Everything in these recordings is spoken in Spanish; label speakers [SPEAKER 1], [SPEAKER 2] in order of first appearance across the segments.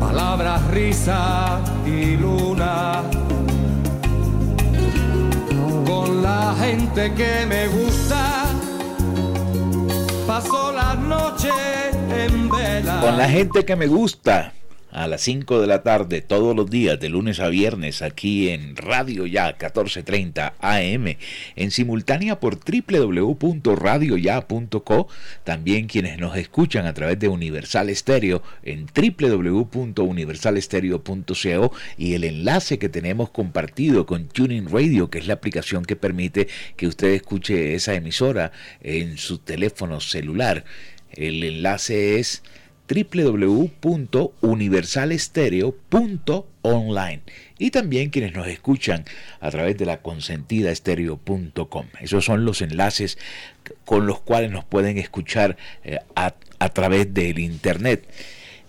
[SPEAKER 1] palabras, risa y luna. Con la gente que me gusta, paso la noche en vela.
[SPEAKER 2] Con la gente que me gusta a las 5 de la tarde todos los días, de lunes a viernes, aquí en Radio Ya 1430 AM, en simultánea por www.radioya.co, también quienes nos escuchan a través de Universal Estéreo en www.universalestereo.co y el enlace que tenemos compartido con Tuning Radio, que es la aplicación que permite que usted escuche esa emisora en su teléfono celular. El enlace es www.universalestereo.online y también quienes nos escuchan a través de la consentidaestereo.com. Esos son los enlaces con los cuales nos pueden escuchar eh, a, través del internet.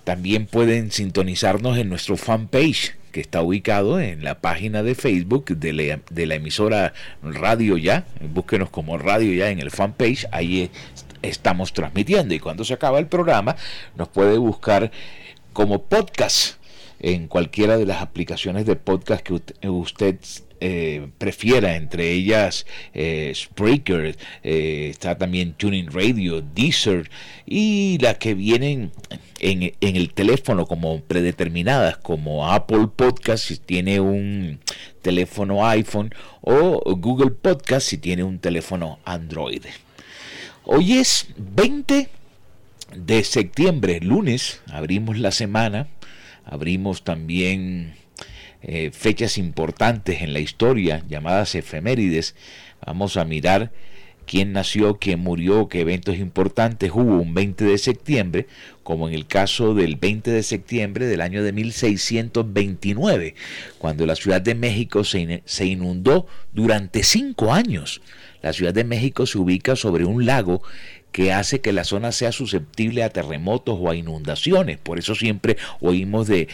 [SPEAKER 2] También pueden sintonizarnos en nuestro fanpage que está ubicado en la página de Facebook de la, emisora Radio Ya. Búsquenos como Radio Ya en el fanpage. Ahí estamos transmitiendo. Y cuando se acaba el programa, nos puede buscar como podcast en cualquiera de las aplicaciones de podcast que usted eh, prefiera, entre ellas eh, Spreaker, eh, está también Tuning Radio, Deezer y las que vienen en, en, el teléfono como predeterminadas, como Apple Podcast si tiene un teléfono iPhone o Google Podcast si tiene un teléfono Android. Hoy es 20 de septiembre, lunes, abrimos la semana, abrimos también eh, fechas importantes en la historia llamadas efemérides. Vamos a mirar quién nació, quién murió, qué eventos importantes hubo un 20 de septiembre, como en el caso del 20 de septiembre del año de 1629, cuando la Ciudad de México se, se inundó durante cinco años. La Ciudad de México se ubica sobre un lago que hace que la zona sea susceptible a terremotos o a inundaciones. Por eso siempre oímos de,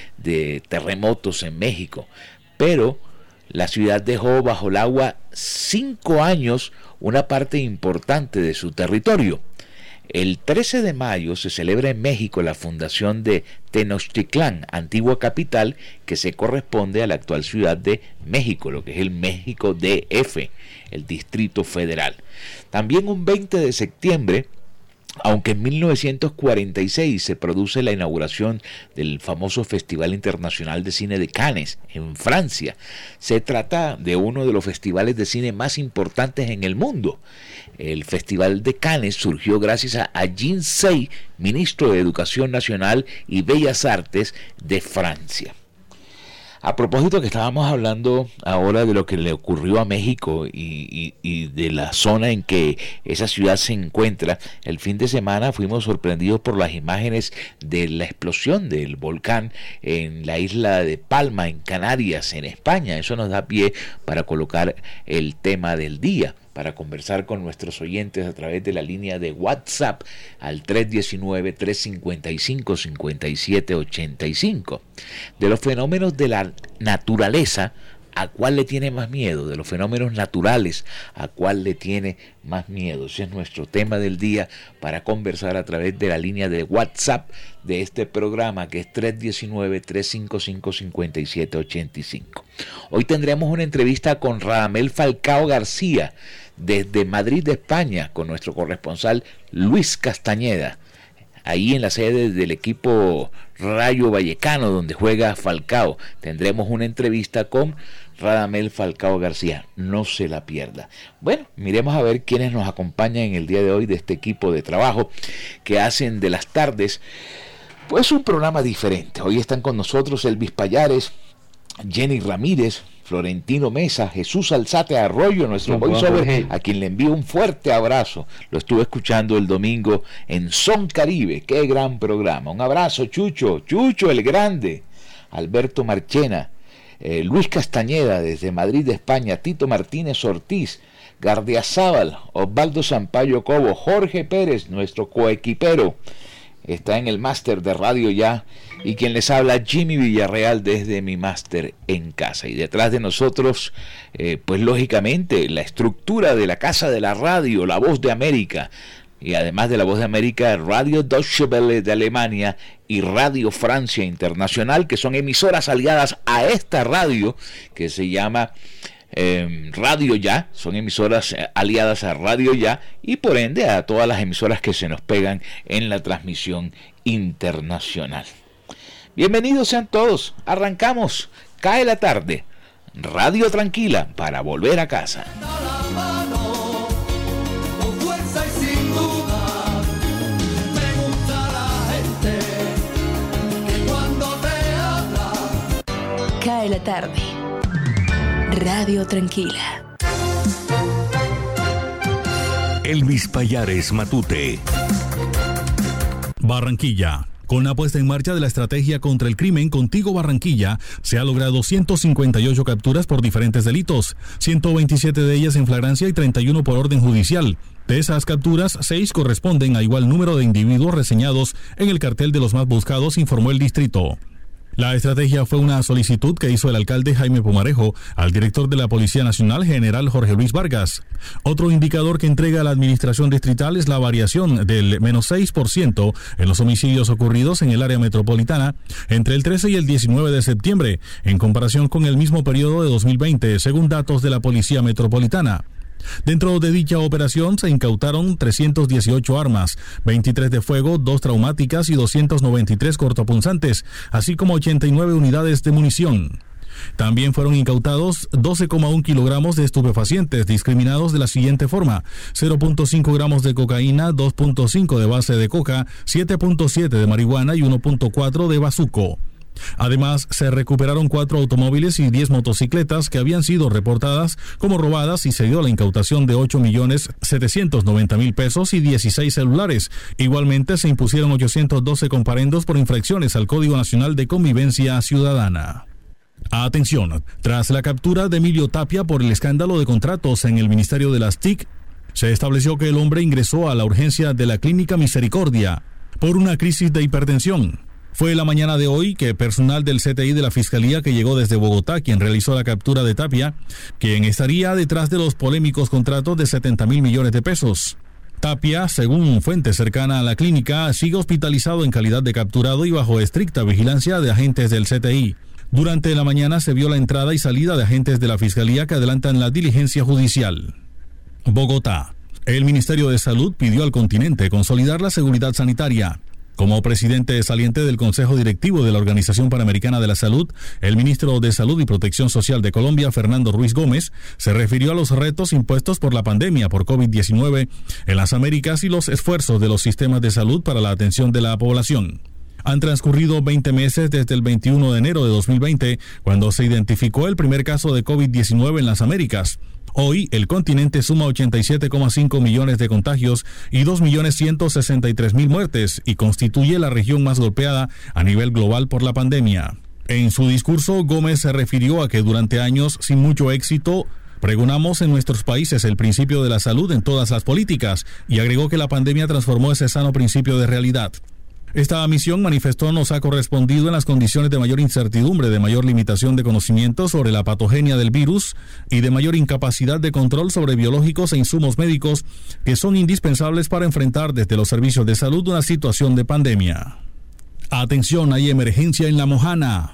[SPEAKER 2] terremotos en México. Pero la ciudad dejó bajo el agua cinco años una parte importante de su territorio. El 13 de mayo se celebra en México la fundación de Tenochtitlán, antigua capital que se corresponde a la actual ciudad de México, lo que es el México DF, el Distrito Federal. También un 20 de septiembre aunque en 1946 se produce la inauguración del famoso Festival Internacional de Cine de Cannes en Francia, se trata de uno de los festivales de cine más importantes en el mundo. El Festival de Cannes surgió gracias a Jean Sey, ministro de Educación Nacional y Bellas Artes de Francia. A propósito que estábamos hablando ahora de lo que le ocurrió a México y, de la zona en que esa ciudad se encuentra, el fin de semana fuimos sorprendidos por las imágenes de la explosión del volcán en la isla de Palma, en Canarias, en España. Eso nos da pie para colocar el tema del día para conversar con nuestros oyentes a través de la línea de WhatsApp al 319-355-5785. De los fenómenos de la naturaleza, ¿A cuál le tiene más miedo? De los fenómenos naturales, ¿a cuál le tiene más miedo? Ese es nuestro tema del día para conversar a través de la línea de WhatsApp de este programa que es 319-355-5785. Hoy tendremos una entrevista con Radamel Falcao García desde Madrid, de España, con nuestro corresponsal Luis Castañeda ahí en la sede del equipo Rayo Vallecano, donde juega Falcao. Tendremos una entrevista con Radamel Falcao García. No se la pierda. Bueno, miremos a ver quiénes nos acompañan en el día de hoy de este equipo de trabajo que hacen de las tardes pues un programa diferente. Hoy están con nosotros Elvis Payares, Jenny Ramírez, Florentino Mesa, Jesús Alzate Arroyo, nuestro voiceover, a quien le envío un fuerte abrazo. Lo estuve escuchando el domingo en Son Caribe. Qué gran programa. Un abrazo, Chucho, Chucho el Grande, Alberto Marchena, eh, Luis Castañeda desde Madrid, España, Tito Martínez Ortiz, Gardiazabal, Osvaldo Sampaio Cobo, Jorge Pérez, nuestro coequipero, está en el máster de radio ya, y quien les habla, Jimmy Villarreal, desde mi máster en casa. Y detrás de nosotros, eh, pues lógicamente, la estructura de la Casa de la Radio, la Voz de América, y además de la Voz de América, Radio Deutsche Welle de Alemania y Radio Francia Internacional, que son emisoras aliadas a esta radio que se llama em, Radio Ya, son emisoras eh, aliadas a Radio Ya y por ende a todas las emisoras que se nos pegan en la transmisión internacional. Bienvenidos sean todos, arrancamos, cae la tarde, Radio Tranquila para volver a casa.
[SPEAKER 3] Cae la tarde. Radio Tranquila.
[SPEAKER 4] Elvis Payares Matute.
[SPEAKER 5] Barranquilla. Con la puesta en marcha de la estrategia contra el crimen Contigo Barranquilla, se ha logrado 158 capturas por diferentes delitos, 127 de ellas en flagrancia y 31 por orden judicial. De esas capturas, seis corresponden a igual número de individuos reseñados en el cartel de los más buscados, informó el distrito. La estrategia fue una solicitud que hizo el alcalde Jaime Pumarejo al director de la Policía Nacional, general Jorge Luis Vargas. Otro indicador que entrega la administración distrital es la variación del menos 6% en los homicidios ocurridos en el área metropolitana entre el 13 y el 19 de septiembre, en comparación con el mismo periodo de 2020, según datos de la Policía Metropolitana. Dentro de dicha operación se incautaron 318 armas, 23 de fuego, 2 traumáticas y 293 cortopunzantes, así como 89 unidades de munición. También fueron incautados 12,1 kilogramos de estupefacientes discriminados de la siguiente forma: 0.5 gramos de cocaína, 2.5 de base de coca, 7.7 de marihuana y 1.4 de bazuco. Además, se recuperaron cuatro automóviles y diez motocicletas que habían sido reportadas como robadas y se dio la incautación de 8 millones 790 mil pesos y 16 celulares. Igualmente, se impusieron 812 comparendos por infracciones al Código Nacional de Convivencia Ciudadana. Atención, tras la captura de Emilio Tapia por el escándalo de contratos en el Ministerio de las TIC, se estableció que el hombre ingresó a la urgencia de la Clínica Misericordia por una crisis de hipertensión. Fue la mañana de hoy que personal del CTI de la Fiscalía que llegó desde Bogotá, quien realizó la captura de Tapia, quien estaría detrás de los polémicos contratos de 70 mil millones de pesos. Tapia, según fuente cercana a la clínica, sigue hospitalizado en calidad de capturado y bajo estricta vigilancia de agentes del CTI. Durante la mañana se vio la entrada y salida de agentes de la Fiscalía que adelantan la diligencia judicial. Bogotá. El Ministerio de Salud pidió al continente consolidar la seguridad sanitaria. Como presidente saliente del Consejo Directivo de la Organización Panamericana de la Salud, el ministro de Salud y Protección Social de Colombia, Fernando Ruiz Gómez, se refirió a los retos impuestos por la pandemia por COVID-19 en las Américas y los esfuerzos de los sistemas de salud para la atención de la población. Han transcurrido 20 meses desde el 21 de enero de 2020, cuando se identificó el primer caso de COVID-19 en las Américas. Hoy el continente suma 87,5 millones de contagios y 2.163.000 muertes y constituye la región más golpeada a nivel global por la pandemia. En su discurso, Gómez se refirió a que durante años sin mucho éxito Pregonamos en nuestros países el principio de la salud en todas las políticas y agregó que la pandemia transformó ese sano principio de realidad. Esta misión, manifestó, nos ha correspondido en las condiciones de mayor incertidumbre, de mayor limitación de conocimiento sobre la patogenia del virus y de mayor incapacidad de control sobre biológicos e insumos médicos que son indispensables para enfrentar desde los servicios de salud una situación de pandemia. Atención, hay emergencia en La Mojana.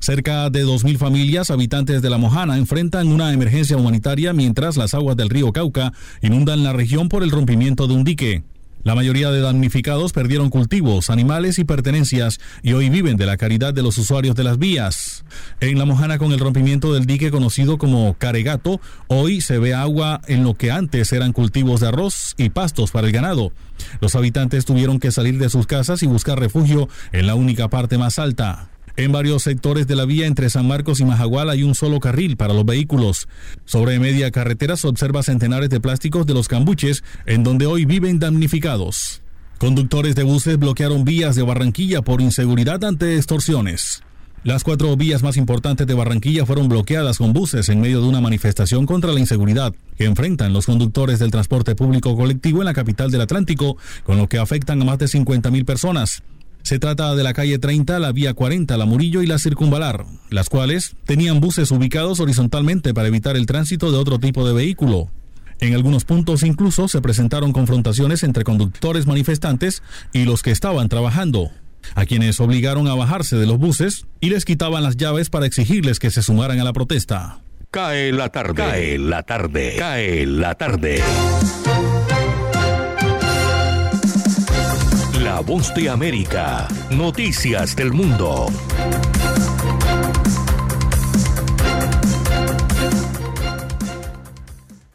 [SPEAKER 5] Cerca de 2.000 familias habitantes de La Mojana enfrentan una emergencia humanitaria mientras las aguas del río Cauca inundan la región por el rompimiento de un dique. La mayoría de damnificados perdieron cultivos, animales y pertenencias y hoy viven de la caridad de los usuarios de las vías. En La Mojana, con el rompimiento del dique conocido como Caregato, hoy se ve agua en lo que antes eran cultivos de arroz y pastos para el ganado. Los habitantes tuvieron que salir de sus casas y buscar refugio en la única parte más alta. En varios sectores de la vía entre San Marcos y Majagual hay un solo carril para los vehículos. Sobre media carretera se observa centenares de plásticos de los cambuches, en donde hoy viven damnificados. Conductores de buses bloquearon vías de Barranquilla por inseguridad ante extorsiones. Las cuatro vías más importantes de Barranquilla fueron bloqueadas con buses en medio de una manifestación contra la inseguridad que enfrentan los conductores del transporte público colectivo en la capital del Atlántico, con lo que afectan a más de 50.000 personas. Se trata de la calle 30, la vía 40, la Murillo y la Circunvalar, las cuales tenían buses ubicados horizontalmente para evitar el tránsito de otro tipo de vehículo. En algunos puntos incluso se presentaron confrontaciones entre conductores manifestantes y los que estaban trabajando, a quienes obligaron a bajarse de los buses y les quitaban las llaves para exigirles que se sumaran a la protesta.
[SPEAKER 4] Cae la tarde, cae la tarde, cae la tarde. La voz de América. Noticias del mundo.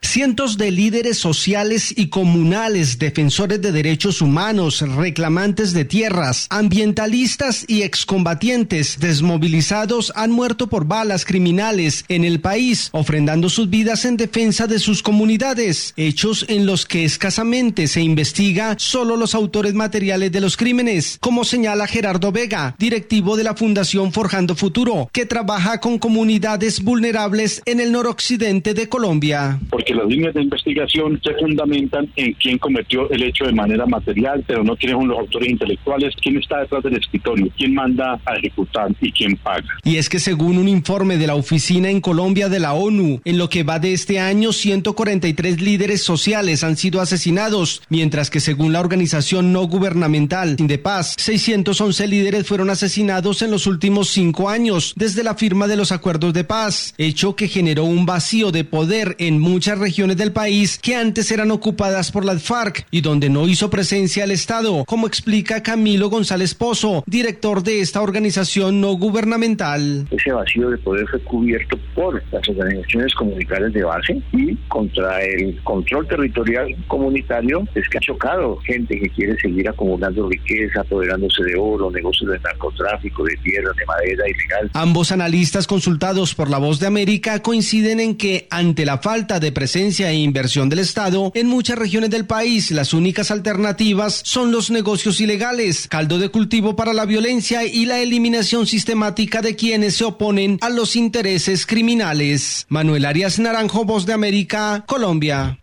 [SPEAKER 6] Cientos de líderes sociales y comunales, defensores de derechos humanos, reclamantes de tierras, ambientalistas y excombatientes desmovilizados han muerto por balas criminales en el país, ofrendando sus vidas en defensa de sus comunidades, hechos en los que escasamente se investiga solo los autores materiales de los crímenes, como señala Gerardo Vega, directivo de la Fundación Forjando Futuro, que trabaja con comunidades vulnerables en el noroccidente de Colombia.
[SPEAKER 7] Las líneas de investigación se fundamentan en quién cometió el hecho de manera material, pero no quiénes son los autores intelectuales, quién está detrás del escritorio, quién manda a ejecutar y quién paga.
[SPEAKER 6] Y es que según un informe de la Oficina en Colombia de la ONU, en lo que va de este año, 143 líderes sociales han sido asesinados, mientras que según la organización no gubernamental de paz, 611 líderes fueron asesinados en los últimos cinco años desde la firma de los acuerdos de paz, hecho que generó un vacío de poder en muchas regiones regiones del país que antes eran ocupadas por las FARC y donde no hizo presencia el Estado, como explica Camilo González Pozo, director de esta organización no gubernamental.
[SPEAKER 8] Ese vacío de poder fue cubierto por las organizaciones comunitarias de base y contra el control territorial comunitario es que ha chocado gente que quiere seguir acumulando riqueza, apoderándose de oro, negocios de narcotráfico, de tierra, de madera ilegal.
[SPEAKER 6] Ambos analistas consultados por La Voz de América coinciden en que ante la falta de presencia e inversión del Estado, en muchas regiones del país las únicas alternativas son los negocios ilegales, caldo de cultivo para la violencia y la eliminación sistemática de quienes se oponen a los intereses criminales. Manuel Arias Naranjo, Voz de América, Colombia.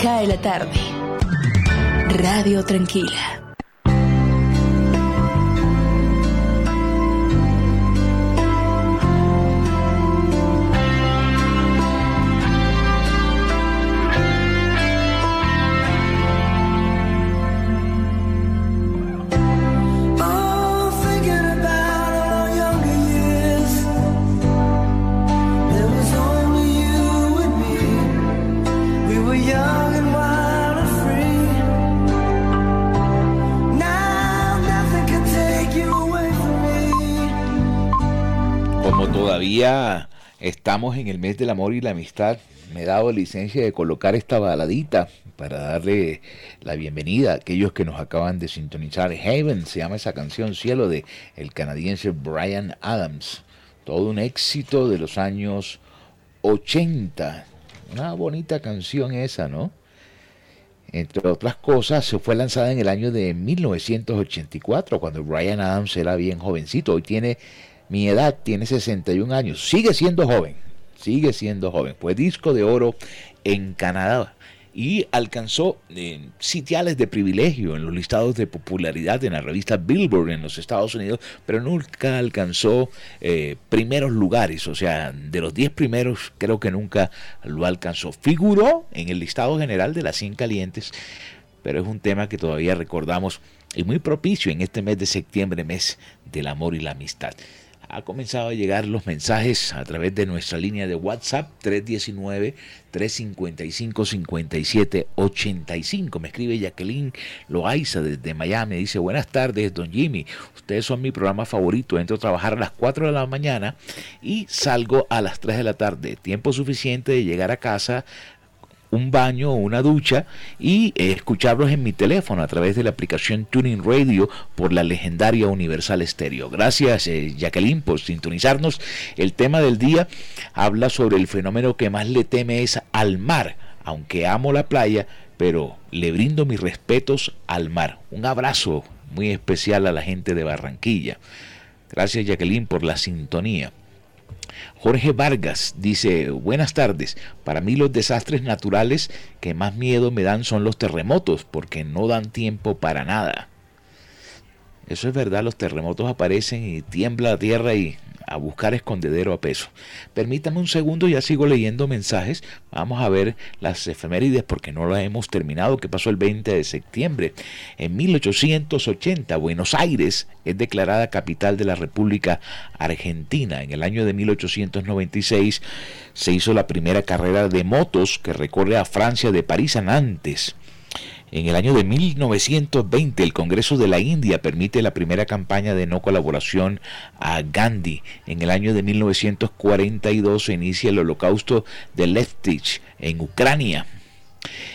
[SPEAKER 3] Cae la tarde. Radio Tranquila.
[SPEAKER 2] Estamos en el mes del amor y la amistad, me he dado licencia de colocar esta baladita para darle la bienvenida a aquellos que nos acaban de sintonizar. Heaven se llama esa canción, Cielo, de el canadiense Brian Adams. Todo un éxito de los años 80. Una bonita canción esa, ¿no? Entre otras cosas, se fue lanzada en el año de 1984, cuando Brian Adams era bien jovencito. Hoy tiene mi edad, tiene 61 años, sigue siendo joven, sigue siendo joven. Fue disco de oro en Canadá y alcanzó eh, sitiales de privilegio en los listados de popularidad en la revista Billboard en los Estados Unidos, pero nunca alcanzó eh, primeros lugares, o sea, de los 10 primeros creo que nunca lo alcanzó. Figuró en el listado general de las 100 calientes, pero es un tema que todavía recordamos y muy propicio en este mes de septiembre, mes del amor y la amistad ha comenzado a llegar los mensajes a través de nuestra línea de WhatsApp 319-355-5785. Me escribe Jacqueline Loaiza desde Miami. Dice, buenas tardes, don Jimmy. Ustedes son mi programa favorito. Entro a trabajar a las 4 de la mañana y salgo a las 3 de la tarde. Tiempo suficiente de llegar a casa un baño o una ducha y eh, escucharlos en mi teléfono a través de la aplicación Tuning Radio por la legendaria Universal Stereo. Gracias eh, Jacqueline por sintonizarnos. El tema del día habla sobre el fenómeno que más le teme es al mar, aunque amo la playa, pero le brindo mis respetos al mar. Un abrazo muy especial a la gente de Barranquilla. Gracias Jacqueline por la sintonía. Jorge Vargas dice, buenas tardes, para mí los desastres naturales que más miedo me dan son los terremotos, porque no dan tiempo para nada. Eso es verdad, los terremotos aparecen y tiembla la tierra y a buscar escondedero a peso. Permítame un segundo, ya sigo leyendo mensajes. Vamos a ver las efemérides porque no las hemos terminado. ¿Qué pasó el 20 de septiembre? En 1880, Buenos Aires es declarada capital de la República Argentina. En el año de 1896 se hizo la primera carrera de motos que recorre a Francia de París a Nantes. En el año de 1920 el Congreso de la India permite la primera campaña de no colaboración a Gandhi. En el año de 1942 se inicia el holocausto de Leftich en Ucrania.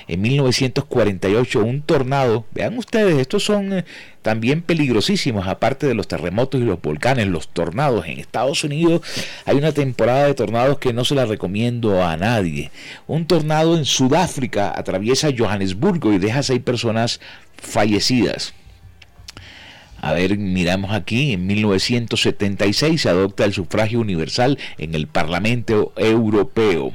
[SPEAKER 2] En 1948 un tornado, vean ustedes, estos son eh, también peligrosísimos, aparte de los terremotos y los volcanes, los tornados. En Estados Unidos hay una temporada de tornados que no se la recomiendo a nadie. Un tornado en Sudáfrica atraviesa Johannesburgo y deja seis personas fallecidas. A ver, miramos aquí, en 1976 se adopta el sufragio universal en el Parlamento Europeo.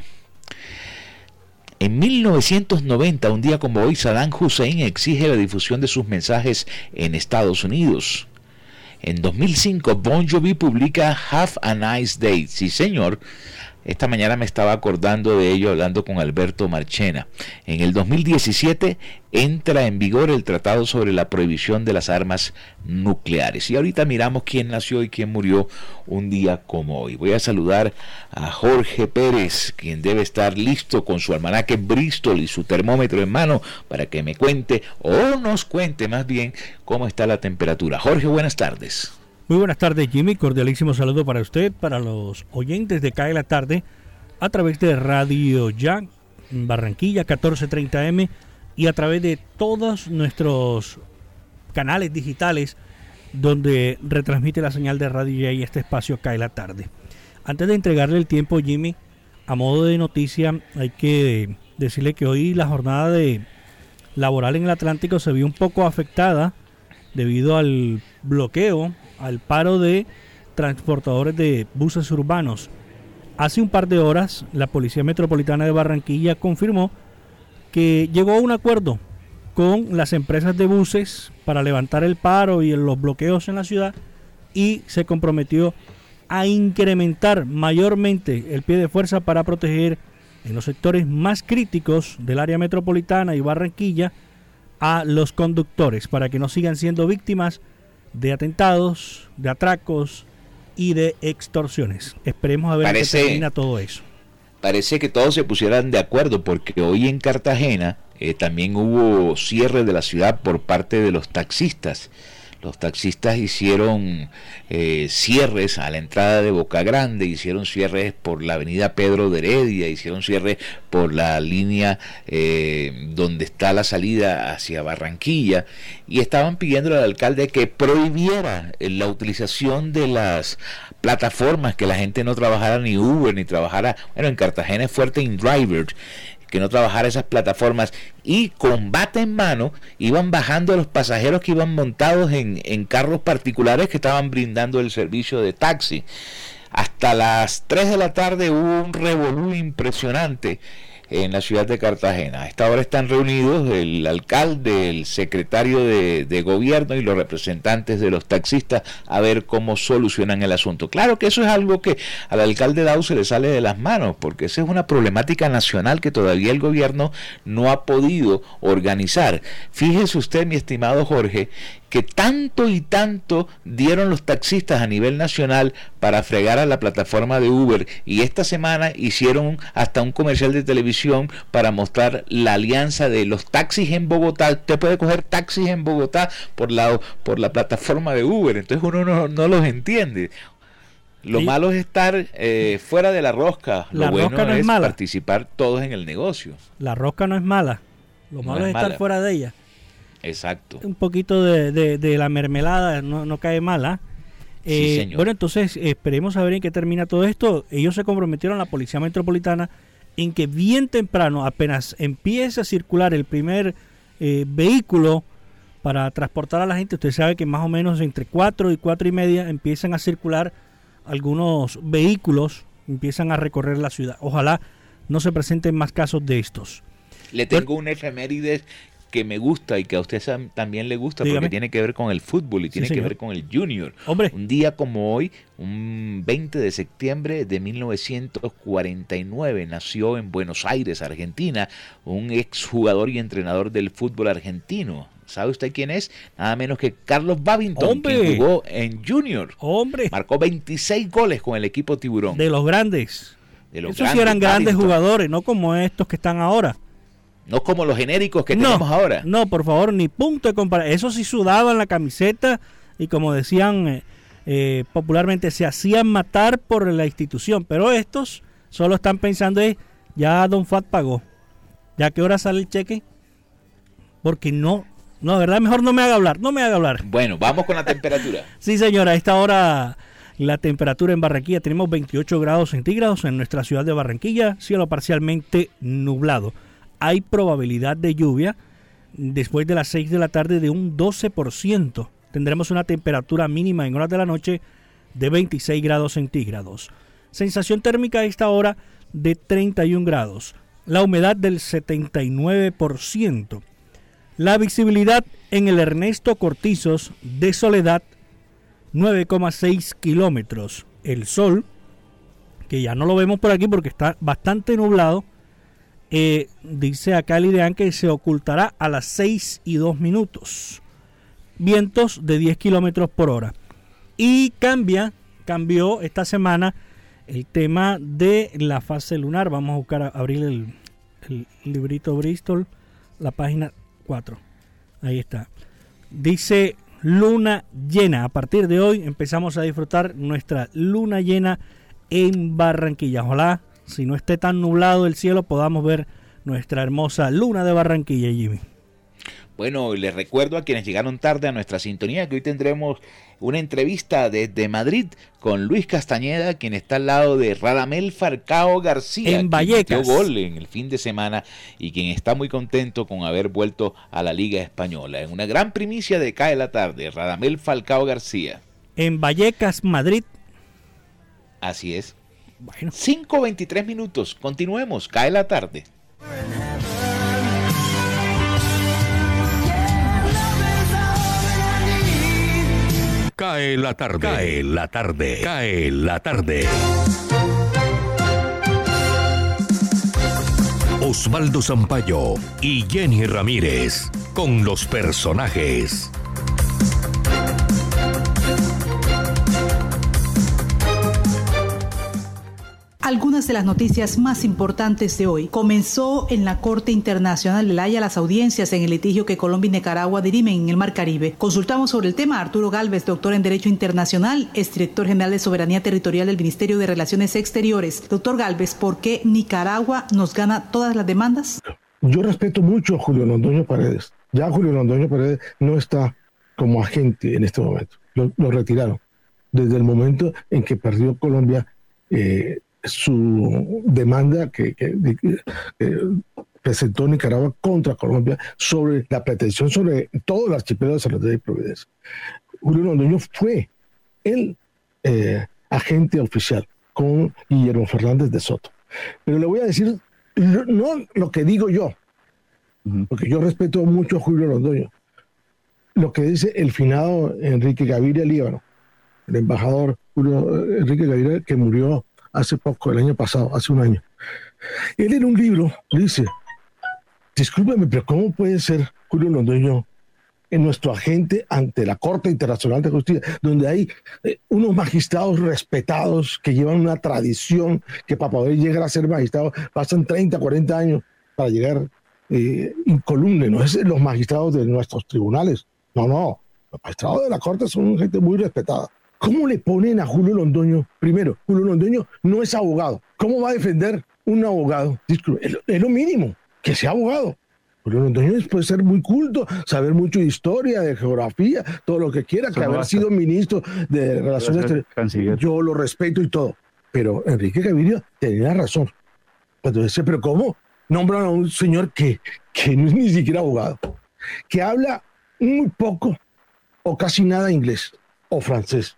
[SPEAKER 2] En 1990, un día como hoy, Saddam Hussein exige la difusión de sus mensajes en Estados Unidos. En 2005, Bon Jovi publica Have a Nice Day. Sí, señor. Esta mañana me estaba acordando de ello hablando con Alberto Marchena. En el 2017 entra en vigor el Tratado sobre la Prohibición de las Armas Nucleares. Y ahorita miramos quién nació y quién murió un día como hoy. Voy a saludar a Jorge Pérez, quien debe estar listo con su almanaque Bristol y su termómetro en mano para que me cuente o nos cuente más bien cómo está la temperatura. Jorge, buenas tardes.
[SPEAKER 9] Muy buenas tardes, Jimmy. Cordialísimo saludo para usted, para los oyentes de CAE la tarde, a través de Radio Ya, Barranquilla, 1430M, y a través de todos nuestros canales digitales donde retransmite la señal de Radio Ya y este espacio CAE la tarde. Antes de entregarle el tiempo, Jimmy, a modo de noticia, hay que decirle que hoy la jornada de laboral en el Atlántico se vio un poco afectada debido al bloqueo al paro de transportadores de buses urbanos. Hace un par de horas, la Policía Metropolitana de Barranquilla confirmó que llegó a un acuerdo con las empresas de buses para levantar el paro y los bloqueos en la ciudad y se comprometió a incrementar mayormente el pie de fuerza para proteger en los sectores más críticos del área metropolitana y Barranquilla a los conductores para que no sigan siendo víctimas de atentados, de atracos y de extorsiones. Esperemos a ver qué termina todo eso.
[SPEAKER 2] Parece que todos se pusieran de acuerdo porque hoy en Cartagena eh, también hubo cierre de la ciudad por parte de los taxistas los taxistas hicieron eh, cierres a la entrada de Boca Grande, hicieron cierres por la avenida Pedro de Heredia, hicieron cierres por la línea eh, donde está la salida hacia Barranquilla y estaban pidiendo al alcalde que prohibiera la utilización de las plataformas, que la gente no trabajara ni Uber ni trabajara, bueno, en Cartagena es fuerte en Driver que no trabajara esas plataformas y combate en mano iban bajando a los pasajeros que iban montados en, en carros particulares que estaban brindando el servicio de taxi. hasta las 3 de la tarde hubo un revolú impresionante en la ciudad de Cartagena. A esta hora están reunidos el alcalde, el secretario de, gobierno y los representantes de los taxistas a ver cómo solucionan el asunto. Claro que eso es algo que al alcalde Dau se le sale de las manos, porque esa es una problemática nacional que todavía el gobierno no ha podido organizar. Fíjese usted, mi estimado Jorge, que tanto y tanto dieron los taxistas a nivel nacional para fregar a la plataforma de Uber y esta semana hicieron hasta un comercial de televisión para mostrar la alianza de los taxis en Bogotá. Usted puede coger taxis en Bogotá por la, por la plataforma de Uber, entonces uno no, los entiende. Lo malo es estar eh, fuera de la rosca. Lo bueno es, participar todos en el negocio.
[SPEAKER 9] La rosca no es mala. Lo malo es, estar fuera de ella.
[SPEAKER 2] Exacto.
[SPEAKER 9] Un poquito de, la mermelada no, cae mala. Eh, bueno, entonces esperemos a ver en qué termina todo esto. Ellos se comprometieron, la Policía Metropolitana, en que bien temprano, apenas empiece a circular el primer eh, vehículo para transportar a la gente, usted sabe que más o menos entre 4 y 4 y media empiezan a circular algunos vehículos, empiezan a recorrer la ciudad. Ojalá no se presenten más casos de estos.
[SPEAKER 2] Le tengo un efeméride que me gusta y que a usted también le gusta porque tiene que ver con el fútbol y tiene que ver con el junior.
[SPEAKER 9] Hombre.
[SPEAKER 2] Un día como hoy, un 20 de septiembre de 1949, nació en Buenos Aires, Argentina, un exjugador y entrenador del fútbol argentino. ¿Sabe usted quién es? Nada menos que Carlos Babington, que jugó en Junior.
[SPEAKER 9] Hombre.
[SPEAKER 2] Marcó 26 goles con el equipo Tiburón.
[SPEAKER 9] De los grandes. De los Esos sí eran grandes jugadores, no como estos que están ahora.
[SPEAKER 2] No como los genéricos que tenemos ahora.
[SPEAKER 9] No, por favor, ni punto de comparación. Eso sí sudaban la camiseta y como decían eh, eh, popularmente, se hacían matar por la institución. Pero estos solo están pensando es, ya Don Fat pagó. ¿Ya qué hora sale el cheque? Porque no, no, de verdad, mejor no me haga hablar, no me haga hablar.
[SPEAKER 2] Bueno, vamos con la temperatura.
[SPEAKER 9] sí, señora, a esta hora la temperatura en Barranquilla tenemos 28 grados centígrados en nuestra ciudad de Barranquilla, cielo parcialmente nublado hay probabilidad de lluvia después de las 6 de la tarde de un 12%. Tendremos una temperatura mínima en horas de la noche de 26 grados centígrados. Sensación térmica a esta hora de 31 grados. La humedad del 79%. La visibilidad en el Ernesto Cortizos de Soledad 9,6 kilómetros. El sol, que ya no lo vemos por aquí porque está bastante nublado, eh, dice acá el ideal que se ocultará a las 6 y 2 minutos. Vientos de 10 kilómetros por hora. Y cambia, cambió esta semana el tema de la fase lunar. Vamos a buscar, abrir el, el librito Bristol, la página 4. Ahí está. Dice luna llena. A partir de hoy empezamos a disfrutar nuestra luna llena en Barranquilla. Ojalá si no esté tan nublado el cielo, podamos ver nuestra hermosa luna de Barranquilla, Jimmy.
[SPEAKER 2] Bueno, les recuerdo a quienes llegaron tarde a nuestra sintonía que hoy tendremos una entrevista desde Madrid con Luis Castañeda, quien está al lado de Radamel Farcao García,
[SPEAKER 9] en Vallecas.
[SPEAKER 2] Quien gol en el fin de semana y quien está muy contento con haber vuelto a la Liga Española. En una gran primicia de Cae la Tarde, Radamel Falcao García.
[SPEAKER 9] En Vallecas, Madrid.
[SPEAKER 2] Así es. Bueno. 5.23 minutos. Continuemos. Cae la tarde.
[SPEAKER 4] Cae la tarde. Cae la tarde. Cae la tarde. Osvaldo Zampayo y Jenny Ramírez con los personajes.
[SPEAKER 10] Algunas de las noticias más importantes de hoy. Comenzó en la Corte Internacional de La Haya las audiencias en el litigio que Colombia y Nicaragua dirimen en el Mar Caribe. Consultamos sobre el tema Arturo Galvez, doctor en Derecho Internacional, es director general de Soberanía Territorial del Ministerio de Relaciones Exteriores. Doctor Galvez, ¿por qué Nicaragua nos gana todas las demandas?
[SPEAKER 11] Yo respeto mucho a Julio Londoño Paredes. Ya Julio Londoño Paredes no está como agente en este momento. Lo, retiraron. Desde el momento en que perdió Colombia eh, su demanda que, presentó Nicaragua contra Colombia sobre la pretensión sobre todo el archipiélago de Salvador y Providencia. Julio Londoño fue el eh, agente oficial con Guillermo Fernández de Soto. Pero le voy a decir, no lo que digo yo, porque yo respeto mucho a Julio Londoño, lo que dice el finado Enrique Gaviria Líbano, el embajador Julio eh, Enrique Gaviria, que murió hace poco, el año pasado, hace un año. Él en un libro dice, discúlpeme, pero ¿cómo puede ser Julio Londoño en nuestro agente ante la Corte Internacional de Justicia, donde hay eh, unos magistrados respetados que llevan una tradición que para poder llegar a ser magistrados pasan 30, 40 años para llegar eh, incoluble, no es los magistrados de nuestros tribunales, no, no, los magistrados de la Corte son gente muy respetada. ¿Cómo le ponen a Julio Londoño? Primero, Julio Londoño no es abogado. ¿Cómo va a defender un abogado? Es lo mínimo, que sea abogado. Julio Londoño puede ser muy culto, saber mucho de historia, de geografía, todo lo que quiera, que haber sido ministro de Relaciones Yo lo respeto y todo. Pero Enrique Gaviria tenía razón. Cuando dice, pero ¿cómo? Nombran a un señor que, que no es ni siquiera abogado, que habla muy poco o casi nada inglés o francés.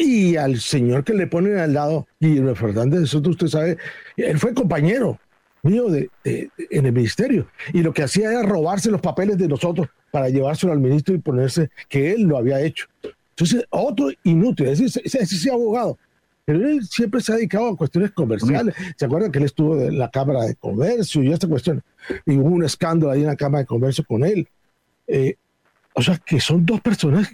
[SPEAKER 11] Y al señor que le ponen al lado, Guillermo Fernández, eso usted sabe, él fue compañero mío de, en el ministerio. Y lo que hacía era robarse los papeles de nosotros para llevárselo al ministro y ponerse que él lo había hecho. Entonces, otro inútil, ese, ese, ese, abogado. Pero él siempre se ha dedicado a cuestiones comerciales. ¿Se acuerdan que él estuvo en la Cámara de Comercio y esta cuestión? Y hubo un escándalo ahí en la Cámara de Comercio con él. Eh, o sea, que son dos personas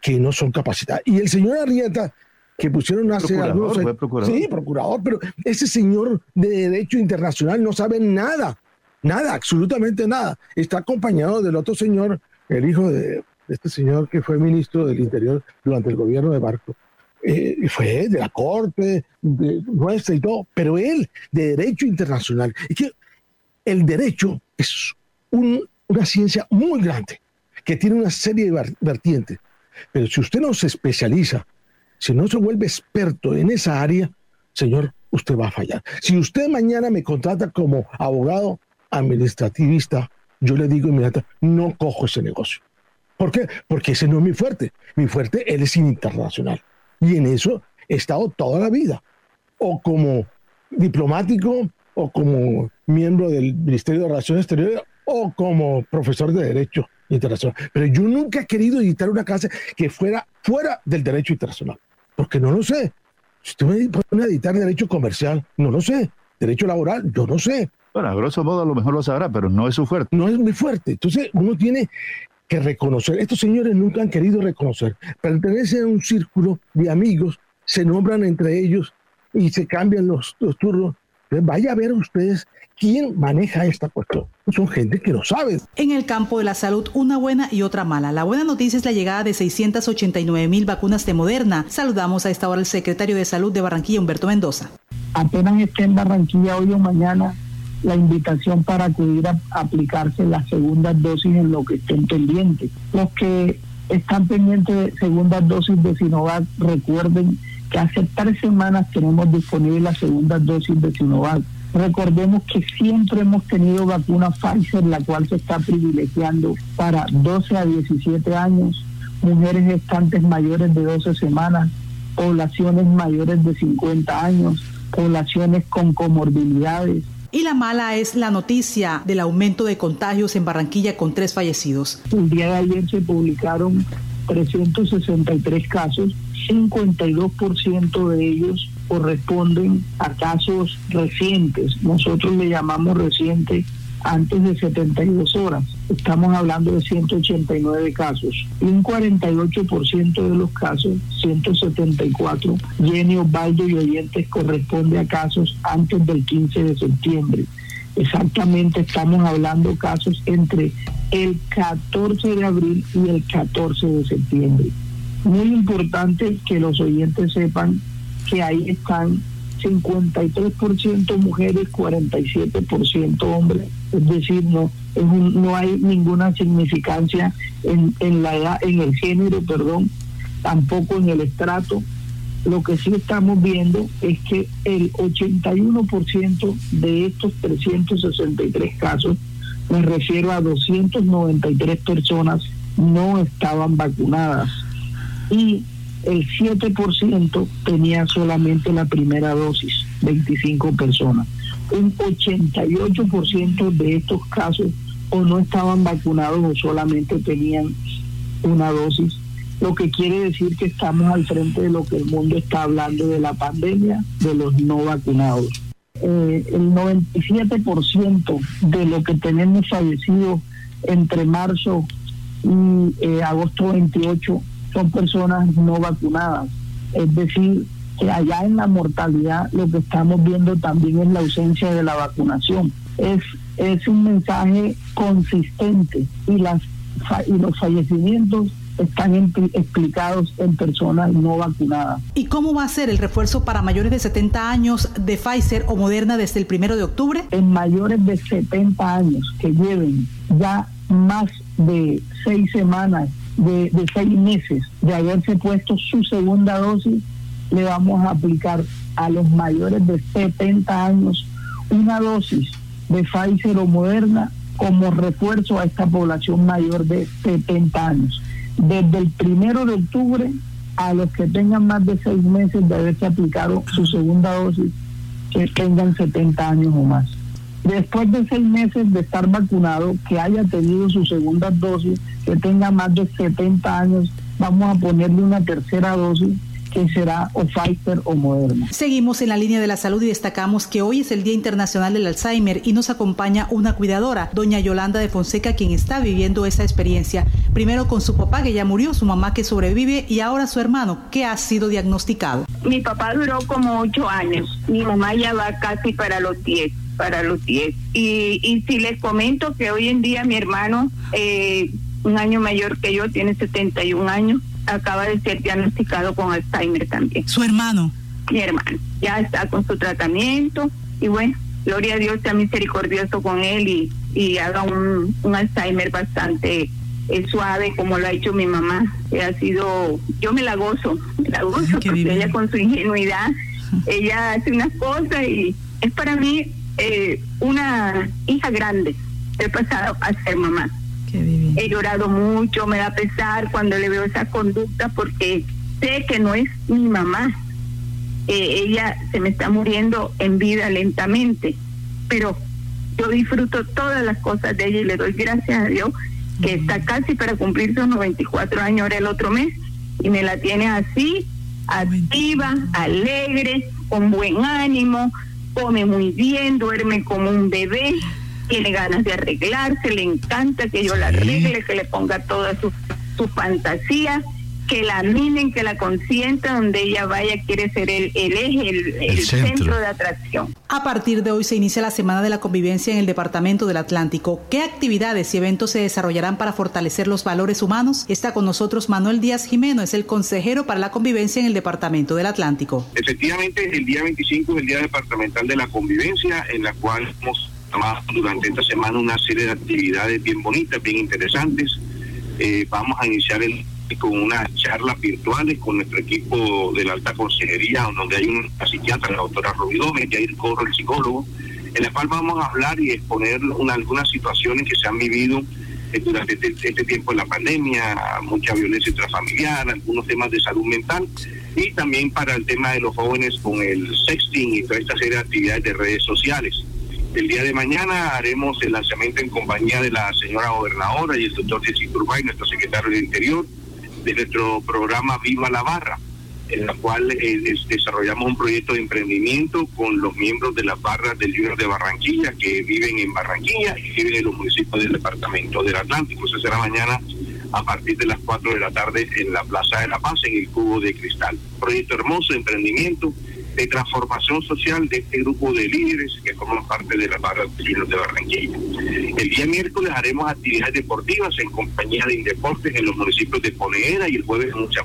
[SPEAKER 11] que no son capacitadas. Y el señor Arrieta que pusieron hace algunos. Procurador. Sí, procurador, pero ese señor de derecho internacional no sabe nada, nada, absolutamente nada. Está acompañado del otro señor, el hijo de este señor que fue ministro del Interior durante el gobierno de Barco. Eh, fue de la corte de nuestra y todo, pero él de derecho internacional. Y que el derecho es una ciencia muy grande, que tiene una serie de vertientes. Pero si usted no se especializa si no se vuelve experto en esa área, señor, usted va a fallar. Si usted mañana me contrata como abogado administrativista, yo le digo inmediatamente, no cojo ese negocio. ¿Por qué? Porque ese no es mi fuerte. Mi fuerte, él es internacional. Y en eso he estado toda la vida. O como diplomático, o como miembro del Ministerio de Relaciones Exteriores, o como profesor de Derecho Internacional. Pero yo nunca he querido editar una clase que fuera fuera del derecho internacional porque no lo sé. Si usted me pone a editar derecho comercial, no lo sé. Derecho laboral, yo no sé.
[SPEAKER 12] Bueno, a grosso modo a lo mejor lo sabrá, pero no es su fuerte.
[SPEAKER 11] No es muy fuerte. Entonces uno tiene que reconocer. Estos señores nunca han querido reconocer. Pertenecen a un círculo de amigos, se nombran entre ellos y se cambian los, los turnos. vaya a ver ustedes ¿Quién maneja esta cuestión? Son gente que lo sabe.
[SPEAKER 10] En el campo de la salud, una buena y otra mala. La buena noticia es la llegada de 689 mil vacunas de Moderna. Saludamos a esta hora al secretario de Salud de Barranquilla, Humberto Mendoza.
[SPEAKER 13] Apenas esté en Barranquilla hoy o mañana la invitación para acudir a aplicarse las segundas dosis en lo que estén pendientes. Los que están pendientes de segundas dosis de Sinovac, recuerden que hace tres semanas tenemos disponible las segundas dosis de Sinovac Recordemos que siempre hemos tenido vacuna Pfizer, la cual se está privilegiando para 12 a 17 años, mujeres gestantes mayores de 12 semanas, poblaciones mayores de 50 años, poblaciones con comorbilidades.
[SPEAKER 10] Y la mala es la noticia del aumento de contagios en Barranquilla con tres fallecidos.
[SPEAKER 13] El día de ayer se publicaron 363 casos, 52% de ellos corresponden a casos recientes. Nosotros le llamamos reciente antes de 72 horas. Estamos hablando de 189 casos. Y un 48% de los casos, 174, Jenny Osvaldo y oyentes corresponde a casos antes del 15 de septiembre. Exactamente estamos hablando casos entre el 14 de abril y el 14 de septiembre. Muy importante que los oyentes sepan que ahí están 53% mujeres, 47% hombres, es decir, no no hay ninguna significancia en, en la edad, en el género, perdón, tampoco en el estrato. Lo que sí estamos viendo es que el 81% de estos 363 casos, me refiero a 293 personas, no estaban vacunadas. Y el 7% tenía solamente la primera dosis, 25 personas. Un 88% de estos casos o no estaban vacunados o solamente tenían una dosis, lo que quiere decir que estamos al frente de lo que el mundo está hablando de la pandemia de los no vacunados. Eh, el 97% de lo que tenemos fallecidos entre marzo y eh, agosto 28 son personas no vacunadas. Es decir, que allá en la mortalidad lo que estamos viendo también es la ausencia de la vacunación. Es, es un mensaje consistente y, las, y los fallecimientos están explicados en personas no vacunadas.
[SPEAKER 10] ¿Y cómo va a ser el refuerzo para mayores de 70 años de Pfizer o Moderna desde el primero de octubre?
[SPEAKER 13] En mayores de 70 años que lleven ya más de seis semanas, de, seis meses de haberse puesto su segunda dosis, le vamos a aplicar a los mayores de 70 años una dosis de Pfizer o Moderna como refuerzo a esta población mayor de 70 años desde el primero de octubre a los que tengan más de seis meses de haberse aplicado su segunda dosis, que tengan 70 años o más. Después de seis meses de estar vacunado, que haya tenido su segunda dosis, que tenga más de 70 años, vamos a ponerle una tercera dosis que será o Pfizer o Moderna.
[SPEAKER 10] Seguimos en la línea de la salud y destacamos que hoy es el Día Internacional del Alzheimer y nos acompaña una cuidadora, doña Yolanda de Fonseca, quien está viviendo esa experiencia. Primero con su papá que ya murió, su mamá que sobrevive y ahora su hermano que ha sido diagnosticado.
[SPEAKER 14] Mi papá duró como ocho años, mi mamá ya va casi para los diez para los diez. Y, y si les comento que hoy en día mi hermano, eh, un año mayor que yo, tiene 71 años, acaba de ser diagnosticado con Alzheimer también.
[SPEAKER 10] ¿Su hermano?
[SPEAKER 14] Mi hermano. Ya está con su tratamiento y bueno, gloria a Dios sea misericordioso con él y, y haga un, un Alzheimer bastante eh, suave como lo ha hecho mi mamá. Que ha sido, yo me la gozo, me la gozo porque ella con su ingenuidad, ella hace unas cosas y es para mí eh, una hija grande. He pasado a ser mamá. He llorado mucho, me da pesar cuando le veo esa conducta porque sé que no es mi mamá. Eh, ella se me está muriendo en vida lentamente, pero yo disfruto todas las cosas de ella y le doy gracias a Dios que está casi para cumplir sus 94 años ahora el otro mes y me la tiene así, activa, alegre, con buen ánimo, come muy bien, duerme como un bebé tiene ganas de arreglarse, le encanta que yo la arregle, que le ponga toda su, su fantasía, que la mimen, que la consienta, donde ella vaya, quiere ser el, el eje, el, centro. de atracción.
[SPEAKER 10] A partir de hoy se inicia la Semana de la Convivencia en el Departamento del Atlántico. ¿Qué actividades y eventos se desarrollarán para fortalecer los valores humanos? Está con nosotros Manuel Díaz Jimeno, es el consejero para la convivencia en el Departamento del Atlántico.
[SPEAKER 15] Efectivamente, el día 25 es el Día Departamental de la Convivencia, en la cual hemos durante esta semana una serie de actividades bien bonitas, bien interesantes. Eh, vamos a iniciar el, con unas charlas virtuales con nuestro equipo de la alta consejería, donde hay una psiquiatra, la doctora Rubí Gómez, hay Corro, el psicólogo, en la cual vamos a hablar y exponer algunas situaciones que se han vivido eh, durante este, este, tiempo de la pandemia, mucha violencia intrafamiliar, algunos temas de salud mental y también para el tema de los jóvenes con el sexting y toda esta serie de actividades de redes sociales. El día de mañana haremos el lanzamiento en compañía de la señora gobernadora y el doctor Jessy Turbay, nuestro secretario de Interior, de nuestro programa Viva la Barra, en la cual eh, desarrollamos un proyecto de emprendimiento con los miembros de las barras del Junior de Barranquilla que viven en Barranquilla y viven en los municipios del departamento del Atlántico. Eso será mañana a partir de las 4 de la tarde en la Plaza de la Paz, en el Cubo de Cristal. Proyecto hermoso emprendimiento de transformación social de este grupo de líderes que forman parte de la barra de Barranquilla. El día miércoles haremos actividades deportivas en compañía de Indeportes en los municipios de Ponedera y el jueves en Mucha.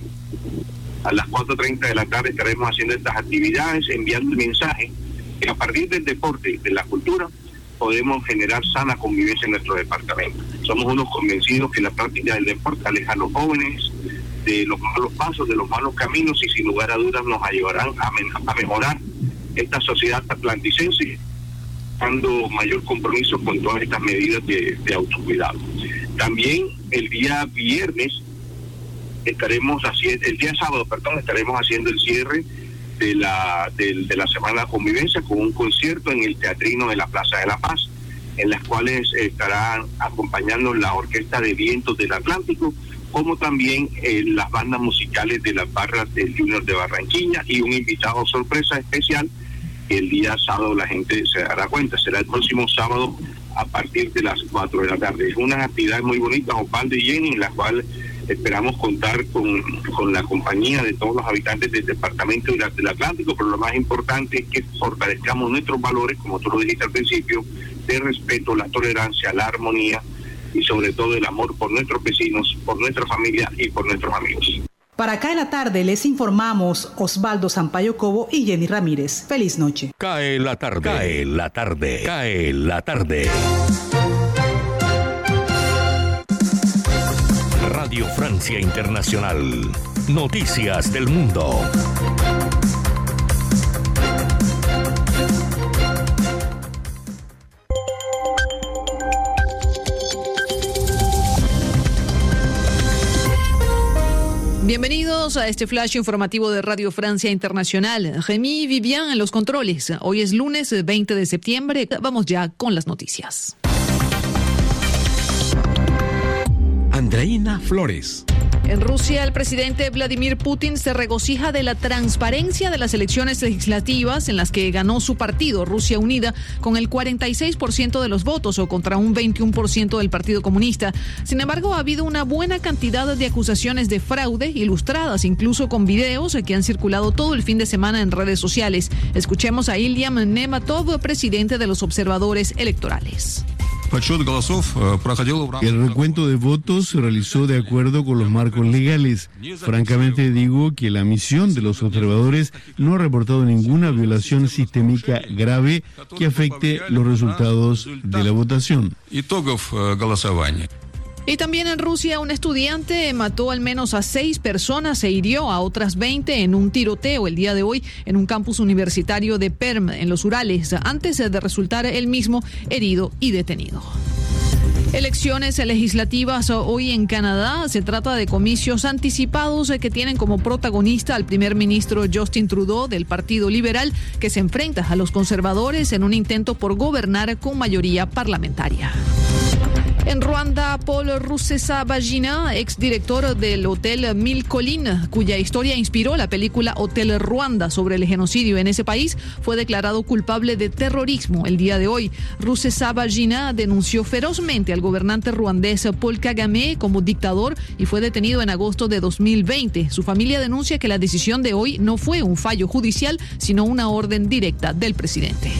[SPEAKER 15] A las 4.30 de la tarde estaremos haciendo estas actividades, enviando el mensaje que a partir del deporte y de la cultura podemos generar sana convivencia en nuestro departamento. Somos unos convencidos que la práctica del deporte aleja a los jóvenes de los malos pasos, de los malos caminos y sin lugar a dudas nos ayudarán a, mejorar esta sociedad atlanticense, dando mayor compromiso con todas estas medidas de, autocuidado. También el día viernes estaremos haciendo, el día sábado, perdón, estaremos haciendo el cierre de la, de, la Semana de Convivencia con un concierto en el Teatrino de la Plaza de la Paz, en las cuales estarán acompañando la Orquesta de Vientos del Atlántico, como también eh, las bandas musicales de las barras del Junior de Barranquilla y un invitado sorpresa especial el día sábado la gente se dará cuenta, será el próximo sábado a partir de las 4 de la tarde. Es una actividad muy bonita, Osvaldo y Jenny, en la cual esperamos contar con, con la compañía de todos los habitantes del departamento del Atlántico, pero lo más importante es que fortalezcamos nuestros valores, como tú lo dijiste al principio, de respeto, la tolerancia, la armonía y sobre todo el amor por nuestros vecinos, por nuestra familia y por nuestros amigos.
[SPEAKER 10] Para acá en la tarde les informamos Osvaldo Sampaio Cobo y Jenny Ramírez. Feliz noche.
[SPEAKER 4] Cae la tarde. Cae la tarde. Cae la tarde. Radio Francia Internacional. Noticias del Mundo.
[SPEAKER 16] Bienvenidos a este flash informativo de Radio Francia Internacional. Remy Vivian en los controles. Hoy es lunes 20 de septiembre. Vamos ya con las noticias.
[SPEAKER 17] Andreina Flores.
[SPEAKER 16] En Rusia, el presidente Vladimir Putin se regocija de la transparencia de las elecciones legislativas en las que ganó su partido, Rusia Unida, con el 46% de los votos o contra un 21% del Partido Comunista. Sin embargo, ha habido una buena cantidad de acusaciones de fraude, ilustradas incluso con videos que han circulado todo el fin de semana en redes sociales. Escuchemos a Iliam Nematov, presidente de los observadores electorales.
[SPEAKER 18] El recuento de votos se realizó de acuerdo con los marcos legales. Francamente digo que la misión de los observadores no ha reportado ninguna violación sistémica grave que afecte los resultados de la votación.
[SPEAKER 16] Y también en Rusia, un estudiante mató al menos a seis personas e hirió a otras 20 en un tiroteo el día de hoy en un campus universitario de Perm, en los Urales, antes de resultar él mismo herido y detenido. Elecciones legislativas hoy en Canadá. Se trata de comicios anticipados que tienen como protagonista al primer ministro Justin Trudeau del Partido Liberal, que se enfrenta a los conservadores en un intento por gobernar con mayoría parlamentaria. En Ruanda, Paul Rusesabagina, exdirector del Hotel Mil Collines, cuya historia inspiró la película Hotel Ruanda sobre el genocidio en ese país, fue declarado culpable de terrorismo el día de hoy. Rusesabagina denunció ferozmente al gobernante ruandés Paul Kagame como dictador y fue detenido en agosto de 2020. Su familia denuncia que la decisión de hoy no fue un fallo judicial, sino una orden directa del presidente.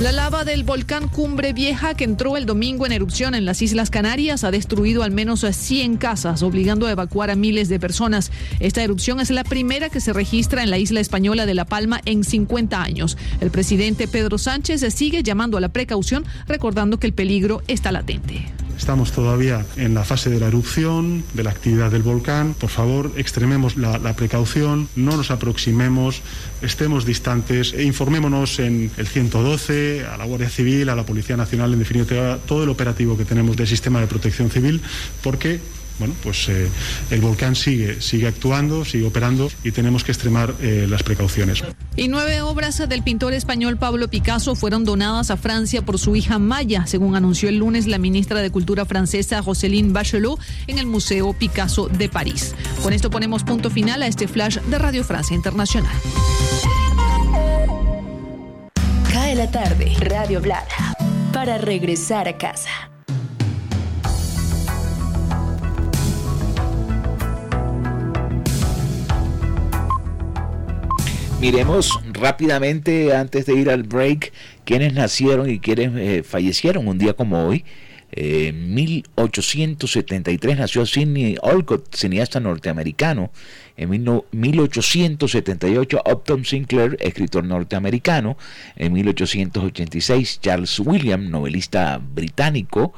[SPEAKER 16] La lava del volcán Cumbre Vieja, que entró el domingo en erupción en las Islas Canarias, ha destruido al menos 100 casas, obligando a evacuar a miles de personas. Esta erupción es la primera que se registra en la isla española de La Palma en 50 años. El presidente Pedro Sánchez sigue llamando a la precaución, recordando que el peligro está latente.
[SPEAKER 19] Estamos todavía en la fase de la erupción, de la actividad del volcán. Por favor, extrememos la, precaución, no nos aproximemos, estemos distantes e informémonos en el 112, a la Guardia Civil, a la Policía Nacional, en definitiva, todo el operativo que tenemos del sistema de protección civil, porque bueno, pues eh, el volcán sigue, sigue actuando, sigue operando y tenemos que extremar eh, las precauciones.
[SPEAKER 16] Y nueve obras del pintor español Pablo Picasso fueron donadas a Francia por su hija Maya, según anunció el lunes la ministra de Cultura francesa Roselyne Bachelot en el Museo Picasso de París. Con esto ponemos punto final a este flash de Radio Francia Internacional.
[SPEAKER 3] Cae la tarde, Radio Blada, para regresar a casa.
[SPEAKER 2] Miremos rápidamente, antes de ir al break, quienes nacieron y quienes eh, fallecieron un día como hoy. En 1873 nació Sidney Olcott, cineasta norteamericano. En 1878 Upton Sinclair, escritor norteamericano. En 1886 Charles William, novelista británico.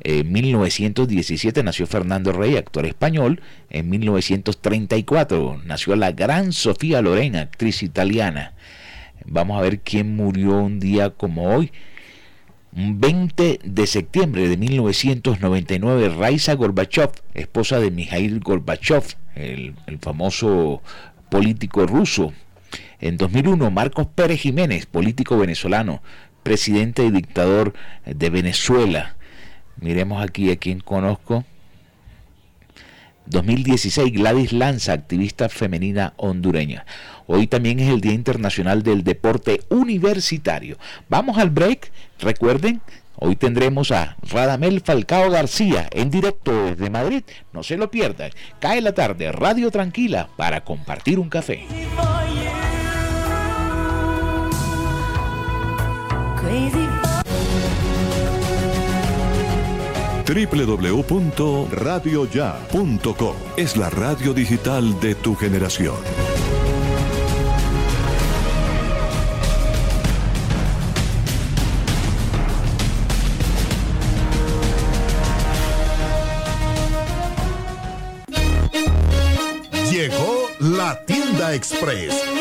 [SPEAKER 2] En 1917 nació Fernando Rey, actor español. En 1934 nació la gran Sofía Loren, actriz italiana. Vamos a ver quién murió un día como hoy. Un 20 de septiembre de 1999, Raisa Gorbachev, esposa de Mikhail Gorbachev, el, el famoso político ruso. En 2001, Marcos Pérez Jiménez, político venezolano, presidente y dictador de Venezuela. Miremos aquí a quien conozco. 2016, Gladys Lanza, activista femenina hondureña. Hoy también es el Día Internacional del Deporte Universitario. Vamos al break. Recuerden, hoy tendremos a Radamel Falcao García en directo desde Madrid. No se lo pierdan. Cae la tarde, Radio Tranquila, para compartir un café.
[SPEAKER 20] www.radioya.com es la radio digital de tu generación.
[SPEAKER 21] Llegó la tienda express,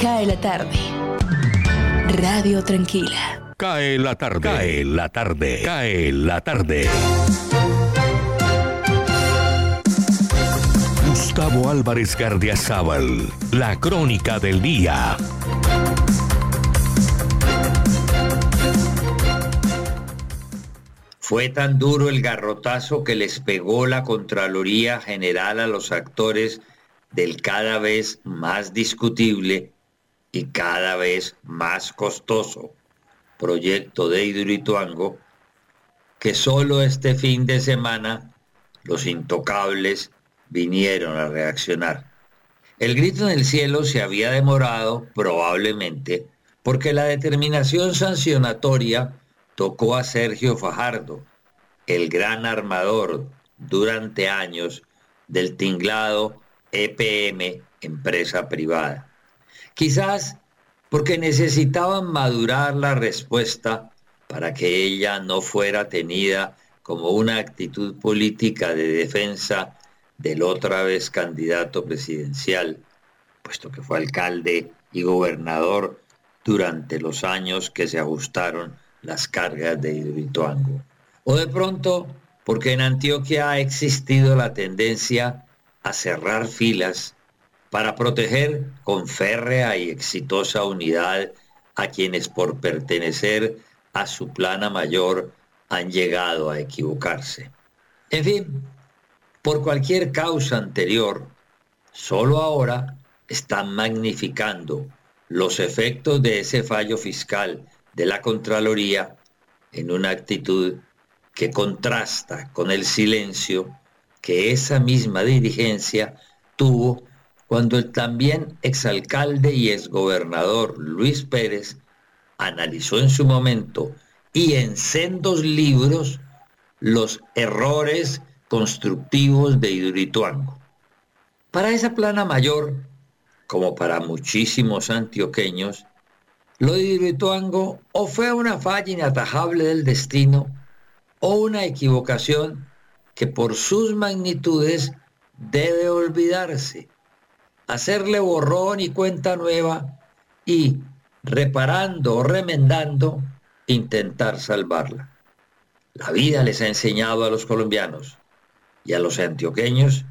[SPEAKER 3] Cae la tarde. Radio Tranquila.
[SPEAKER 4] Cae la tarde. Cae la tarde. Cae la tarde. Gustavo Álvarez Gardiazabal. La crónica del día.
[SPEAKER 22] Fue tan duro el garrotazo que les pegó la Contraloría General a los actores del cada vez más discutible y cada vez más costoso proyecto de Hidroituango que solo este fin de semana los intocables vinieron a reaccionar. El grito en el cielo se había demorado probablemente porque la determinación sancionatoria tocó a Sergio Fajardo, el gran armador durante años del tinglado EPM, empresa privada. Quizás porque necesitaban madurar la respuesta para que ella no fuera tenida como una actitud política de defensa del otra vez candidato presidencial, puesto que fue alcalde y gobernador durante los años que se ajustaron las cargas de Hidroituango. O de pronto, porque en Antioquia ha existido la tendencia a cerrar filas para proteger con férrea y exitosa unidad a quienes por pertenecer a su plana mayor han llegado a equivocarse. En fin, por cualquier causa anterior, solo ahora están magnificando los efectos de ese fallo fiscal de la Contraloría en una actitud que contrasta con el silencio que esa misma dirigencia tuvo cuando el también exalcalde y exgobernador Luis Pérez analizó en su momento y en sendos libros los errores constructivos de Hidroituango. Para esa plana mayor, como para muchísimos antioqueños, lo de Hidroituango o fue una falla inatajable del destino o una equivocación que por sus magnitudes debe olvidarse, hacerle borrón y cuenta nueva y, reparando o remendando, intentar salvarla. La vida les ha enseñado a los colombianos y a los antioqueños,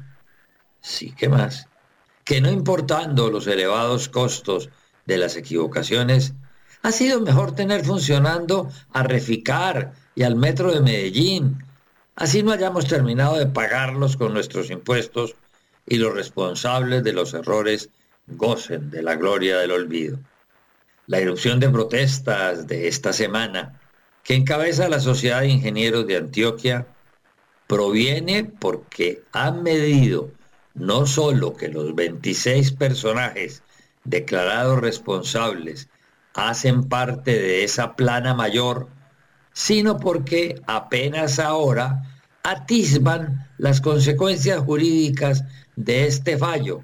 [SPEAKER 22] sí que más, que no importando los elevados costos de las equivocaciones, ha sido mejor tener funcionando a reficar y al metro de Medellín. Así no hayamos terminado de pagarlos con nuestros impuestos y los responsables de los errores gocen de la gloria del olvido. La erupción de protestas de esta semana que encabeza la Sociedad de Ingenieros de Antioquia proviene porque han medido no solo que los 26 personajes declarados responsables hacen parte de esa plana mayor, sino porque apenas ahora atisban las consecuencias jurídicas de este fallo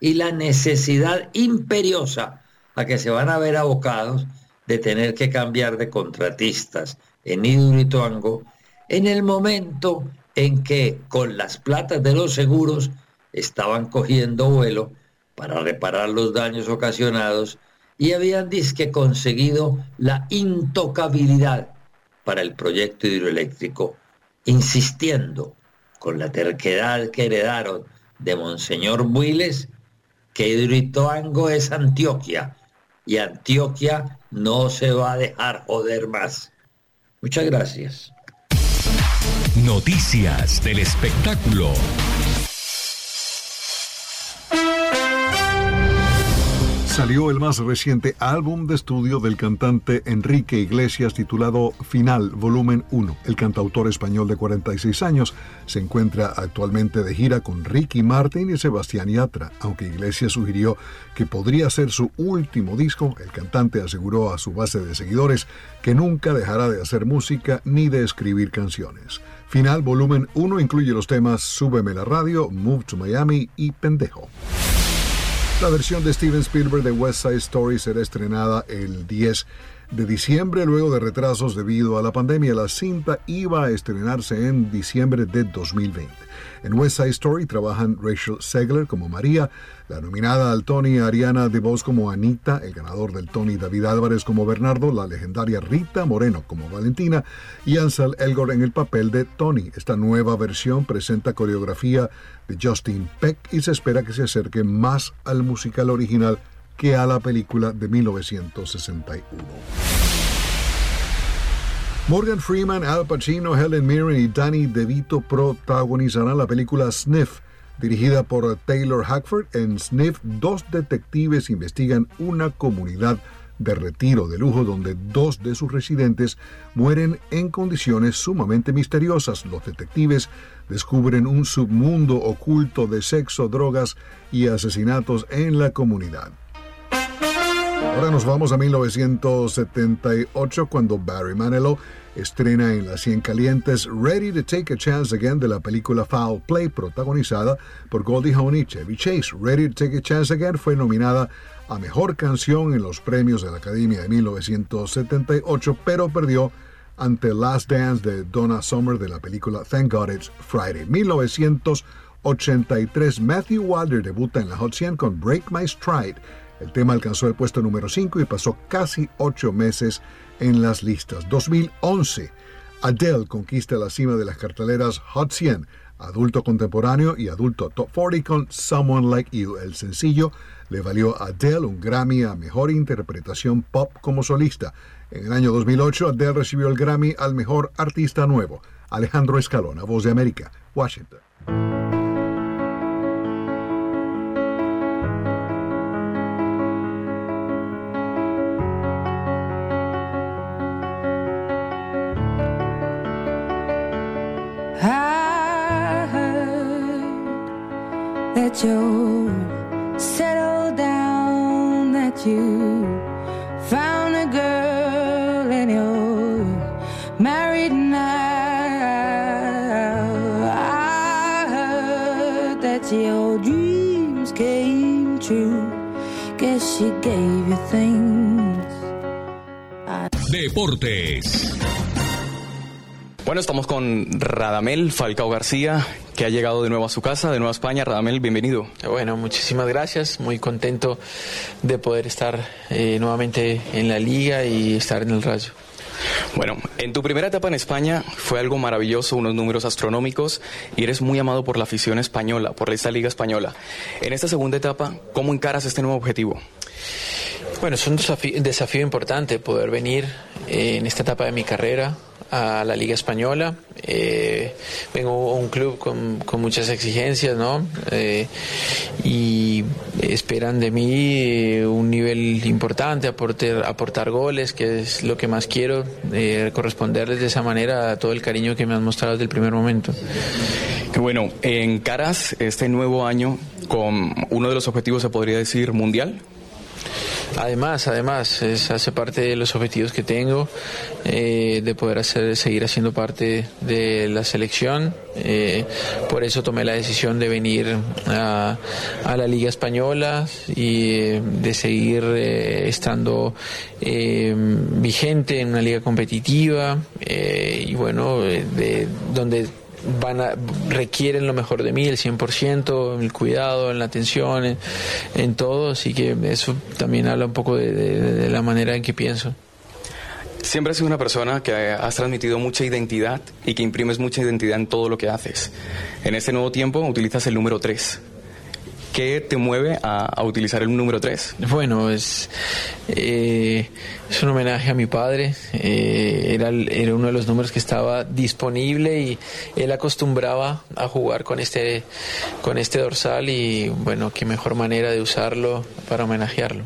[SPEAKER 22] y la necesidad imperiosa a que se van a ver abocados de tener que cambiar de contratistas en Idurituango en el momento en que con las platas de los seguros estaban cogiendo vuelo para reparar los daños ocasionados y habían disque conseguido la intocabilidad para el proyecto hidroeléctrico, insistiendo con la terquedad que heredaron de Monseñor Builes que Hidroituango es Antioquia y Antioquia no se va a dejar joder más. Muchas gracias.
[SPEAKER 4] Noticias del espectáculo.
[SPEAKER 23] Salió el más reciente álbum de estudio del cantante Enrique Iglesias titulado Final, volumen 1. El cantautor español de 46 años se encuentra actualmente de gira con Ricky Martin y Sebastián Yatra. Aunque Iglesias sugirió que podría ser su último disco, el cantante aseguró a su base de seguidores que nunca dejará de hacer música ni de escribir canciones. Final, volumen 1 incluye los temas Súbeme la radio, Move to Miami y Pendejo. La versión de Steven Spielberg de West Side Story será estrenada el 10 de diciembre luego de retrasos debido a la pandemia. La cinta iba a estrenarse en diciembre de 2020. En West Side Story trabajan Rachel Segler como María, la nominada al Tony Ariana DeVos como Anita, el ganador del Tony David Álvarez como Bernardo, la legendaria Rita Moreno como Valentina y Ansel Elgort en el papel de Tony. Esta nueva versión presenta coreografía de Justin Peck y se espera que se acerque más al musical original que a la película de 1961. Morgan Freeman, Al Pacino, Helen Mirren y Danny DeVito protagonizarán la película Sniff, dirigida por Taylor Hackford. En Sniff, dos detectives investigan una comunidad de retiro de lujo donde dos de sus residentes mueren en condiciones sumamente misteriosas. Los detectives descubren un submundo oculto de sexo, drogas y asesinatos en la comunidad. Ahora nos vamos a 1978 cuando Barry Manilow estrena en las 100 calientes Ready to Take a Chance Again de la película Foul Play, protagonizada por Goldie Hawn y Chevy Chase. Ready to Take a Chance Again fue nominada a Mejor Canción en los premios de la Academia de 1978, pero perdió ante Last Dance de Donna Summer de la película Thank God It's Friday. 1983, Matthew Wilder debuta en la Hot 100 con Break My Stride. El tema alcanzó el puesto número 5 y pasó casi ocho meses en las listas. 2011, Adele conquista la cima de las carteleras Hot 100, adulto contemporáneo y adulto top 40 con Someone Like You. El sencillo le valió a Adele un Grammy a Mejor Interpretación Pop como solista. En el año 2008, Adele recibió el Grammy al Mejor Artista Nuevo. Alejandro Escalona, Voz de América, Washington.
[SPEAKER 24] That you settle down, that you found a girl and you're married now. I heard that your dreams came true. Guess she gave you things.
[SPEAKER 4] Deportes.
[SPEAKER 25] Bueno, estamos con Radamel Falcao García, que ha llegado de nuevo a su casa, de nuevo a España. Radamel, bienvenido.
[SPEAKER 26] Bueno, muchísimas gracias. Muy contento de poder estar eh, nuevamente en la liga y estar en el Rayo.
[SPEAKER 25] Bueno, en tu primera etapa en España fue algo maravilloso, unos números astronómicos y eres muy amado por la afición española, por esta liga española. En esta segunda etapa, ¿cómo encaras este nuevo objetivo?
[SPEAKER 26] Bueno, es un desafío, desafío importante poder venir eh, en esta etapa de mi carrera a la Liga Española. Eh, vengo a un club con, con muchas exigencias, ¿no? Eh, y esperan de mí un nivel importante, aportar, aportar goles, que es lo que más quiero, eh, corresponderles de esa manera a todo el cariño que me han mostrado desde el primer momento.
[SPEAKER 25] Que bueno, en caras este nuevo año con uno de los objetivos se podría decir mundial.
[SPEAKER 26] Además, además, es, hace parte de los objetivos que tengo eh, de poder hacer, seguir haciendo parte de la selección. Eh, por eso tomé la decisión de venir a, la Liga Española y eh, de seguir estando vigente en una liga competitiva y bueno, de donde van a, requieren lo mejor de mí, el 100%, el cuidado, en la atención, en, en todo, así que eso también habla un poco de, de- de la manera en que pienso.
[SPEAKER 25] Siempre has sido una persona que has transmitido mucha identidad y que imprimes mucha identidad en todo lo que haces. En este nuevo tiempo utilizas el número 3. ¿Qué te mueve a, utilizar el número 3?
[SPEAKER 26] Bueno, es, eh, es un homenaje a mi padre. eh, era, era uno de los números que estaba disponible y él acostumbraba a jugar con este, con este dorsal y bueno, qué mejor manera de usarlo para homenajearlo.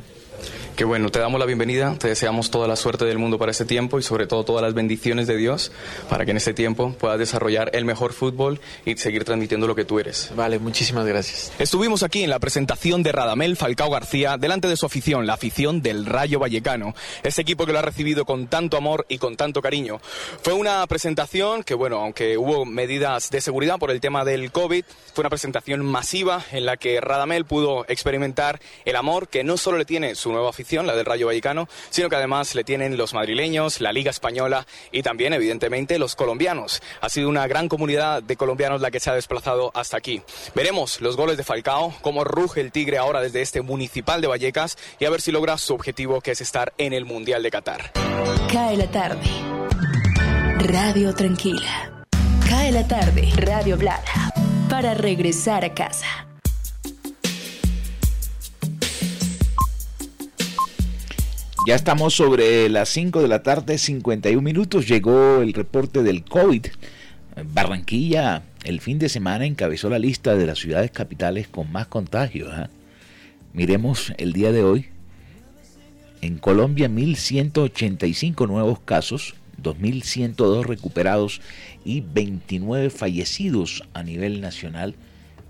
[SPEAKER 25] Que bueno, te damos la bienvenida, te deseamos toda la suerte del mundo para este tiempo y sobre todo todas las bendiciones de Dios para que en este tiempo puedas desarrollar el mejor fútbol y seguir transmitiendo lo que tú eres.
[SPEAKER 26] Vale, muchísimas gracias.
[SPEAKER 25] Estuvimos aquí en la presentación de Radamel Falcao García delante de su afición, la afición del Rayo Vallecano, ese equipo que lo ha recibido con tanto amor y con tanto cariño. Fue una presentación que, bueno, aunque hubo medidas de seguridad por el tema del COVID, fue una presentación masiva en la que Radamel pudo experimentar el amor que no solo le tiene su nueva afición, la del Rayo Vallecano, sino que además le tienen los madrileños, la Liga Española y también, evidentemente, los colombianos. Ha sido una gran comunidad de colombianos la que se ha desplazado hasta aquí. Veremos los goles de Falcao, cómo ruge el Tigre ahora desde este municipal de Vallecas y a ver si logra su objetivo que es estar en el Mundial de Qatar.
[SPEAKER 3] Cae la tarde. Radio Tranquila. Cae la tarde. Radio Blada. Para regresar a casa.
[SPEAKER 2] Ya estamos sobre las 5 de la tarde, 51 minutos. Llegó el reporte del COVID. Barranquilla, el fin de semana, encabezó la lista de las ciudades capitales con más contagios. ¿ah? Miremos el día de hoy. En Colombia, 1.185 nuevos casos, 2.102 recuperados y 29 fallecidos a nivel nacional.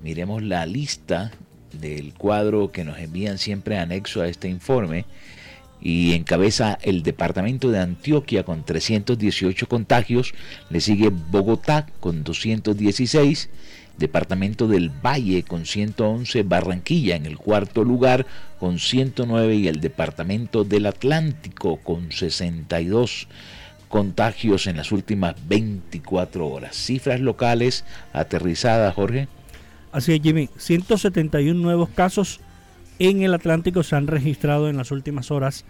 [SPEAKER 2] Miremos la lista del cuadro que nos envían siempre anexo a este informe y encabeza el departamento de Antioquia con 318 contagios, le sigue Bogotá con 216, departamento del Valle con 111, Barranquilla en el cuarto lugar con 109 y el departamento del Atlántico con 62 contagios en las últimas 24 horas. Cifras locales aterrizadas, Jorge.
[SPEAKER 9] Así es, Jimmy. 171 nuevos casos en el Atlántico se han registrado en las últimas horas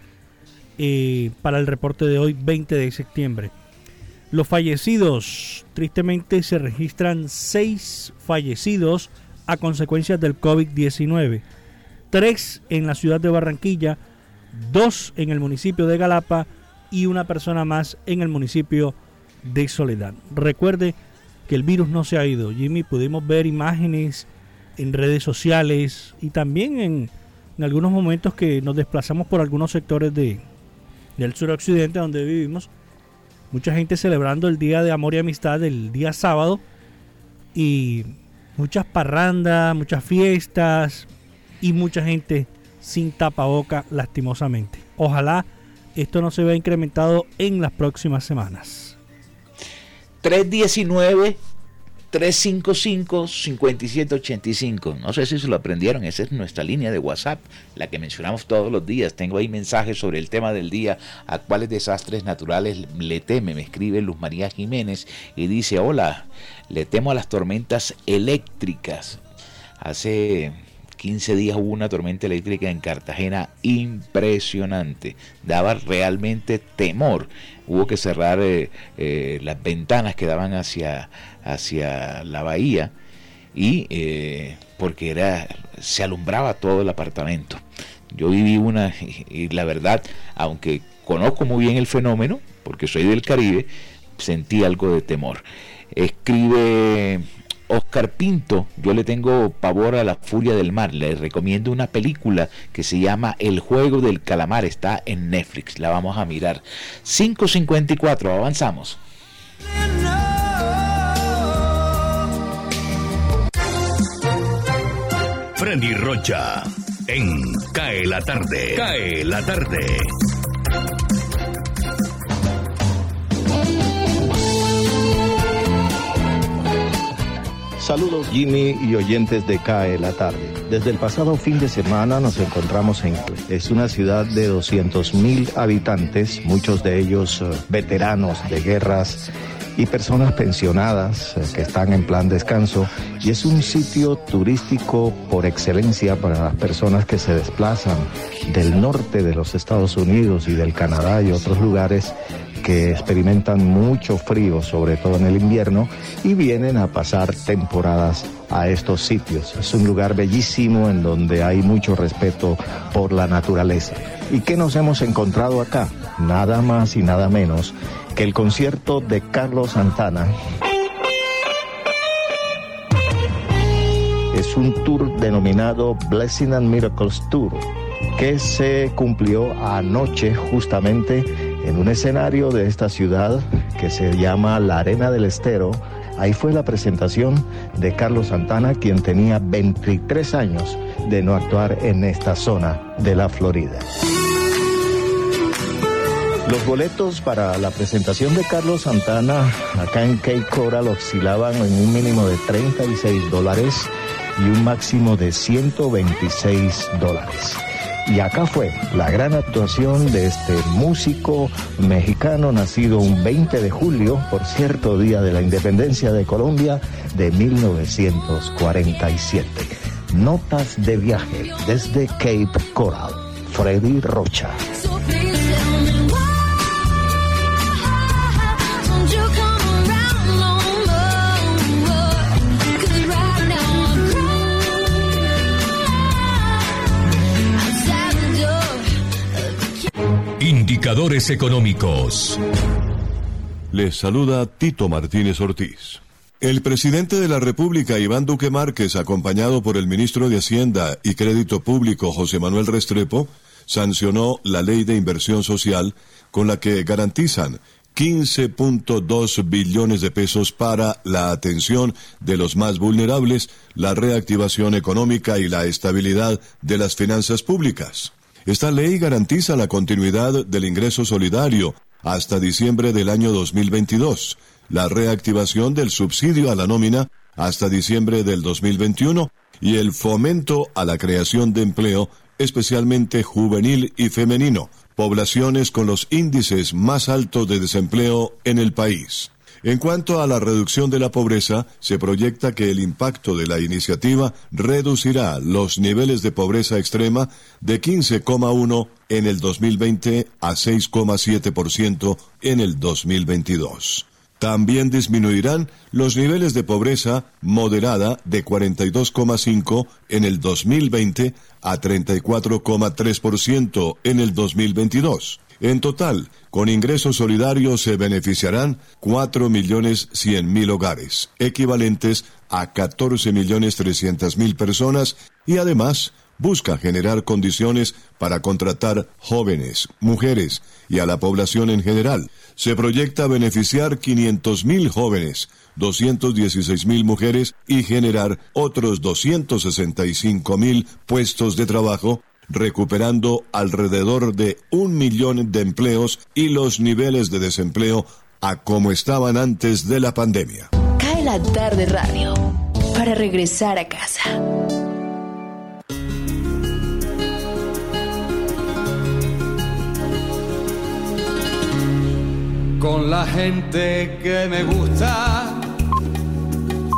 [SPEAKER 9] eh, para el reporte de hoy, 20 de septiembre. Los fallecidos, tristemente se registran 6 fallecidos a consecuencias del COVID-19. 3 en la ciudad de Barranquilla, 2 en el municipio de Galapa y una persona más en el municipio de Soledad. Recuerde que el virus no se ha ido. Jimmy, pudimos ver imágenes en redes sociales y también en, algunos momentos que nos desplazamos por algunos sectores de, del suroccidente donde vivimos. Mucha gente celebrando el Día de Amor y Amistad el día sábado y muchas parrandas, muchas fiestas y mucha gente sin tapaboca lastimosamente. Ojalá esto no se vea incrementado en las próximas semanas.
[SPEAKER 2] 319 355-5785. No sé si se lo aprendieron, esa es nuestra línea de WhatsApp, la que mencionamos todos los días. Tengo ahí mensajes sobre el tema del día, a cuáles desastres naturales le teme. Me escribe Luz María Jiménez y dice, hola, le temo a las tormentas eléctricas. Hace 15 días hubo una tormenta eléctrica en Cartagena impresionante. Daba realmente temor. Hubo que cerrar eh, eh, las ventanas que daban hacia, hacia la bahía y eh, porque era se alumbraba todo el apartamento. Yo viví una y, y la verdad, aunque conozco muy bien el fenómeno, porque soy del Caribe, sentí algo de temor. Escribe Oscar Pinto, yo le tengo pavor a la furia del mar. Le recomiendo una película que se llama El juego del calamar. Está en Netflix. La vamos a mirar. 5.54, avanzamos.
[SPEAKER 4] Freddy Rocha en Cae la tarde. Cae la tarde.
[SPEAKER 27] Saludos Jimmy y oyentes de CAE la tarde. Desde el pasado fin de semana nos encontramos en es una ciudad de 200 mil habitantes, muchos de ellos eh, veteranos de guerras y personas pensionadas eh, que están en plan descanso y es un sitio turístico por excelencia para las personas que se desplazan del norte de los Estados Unidos y del Canadá y otros lugares que experimentan mucho frío, sobre todo en el invierno, y vienen a pasar temporadas a estos sitios. Es un lugar bellísimo en donde hay mucho respeto por la naturaleza. ¿Y qué nos hemos encontrado acá? Nada más y nada menos que el concierto de Carlos Santana. Es un tour denominado Blessing and Miracles Tour, que se cumplió anoche justamente en un escenario de esta ciudad que se llama la Arena del Estero. Ahí fue la presentación de Carlos Santana, quien tenía 23 años de no actuar en esta zona de la Florida. Los boletos para la presentación de Carlos Santana acá en Cape Coral oscilaban en un mínimo de 36 dólares y un máximo de 126 dólares. Y acá fue la gran actuación de este músico mexicano nacido un 20 de julio, por cierto día de la independencia de Colombia de 1947. Notas de viaje desde Cape Coral. Freddy Rocha.
[SPEAKER 4] Indicadores económicos.
[SPEAKER 20] Les saluda Tito Martínez Ortiz. El presidente de la República, Iván Duque Márquez, acompañado por el ministro de Hacienda y Crédito Público, José Manuel Restrepo, sancionó la ley de inversión social con la que garantizan 15.2 billones de pesos para la atención de los más vulnerables, la reactivación económica y la estabilidad de las finanzas públicas. Esta ley garantiza la continuidad del ingreso solidario hasta diciembre del año 2022, la reactivación del subsidio a la nómina hasta diciembre del 2021 y el fomento a la creación de empleo, especialmente juvenil y femenino, poblaciones con los índices más altos de desempleo en el país. En cuanto a la reducción de la pobreza, se proyecta que el impacto de la iniciativa reducirá los niveles de pobreza extrema de 15,1 en el 2020 a 6,7% en el 2022. También disminuirán los niveles de pobreza moderada de 42,5 en el 2020 a 34,3% en el 2022. En total, con ingresos solidarios se beneficiarán 4.100.000 hogares, equivalentes a 14.300.000 personas, y además busca generar condiciones para contratar jóvenes, mujeres y a la población en general. Se proyecta beneficiar 500.000 jóvenes, 216.000 mujeres y generar otros 265.000 puestos de trabajo recuperando alrededor de un millón de empleos y los niveles de desempleo a como estaban antes de la pandemia.
[SPEAKER 3] Cae la tarde radio para regresar a casa.
[SPEAKER 28] Con la gente que me gusta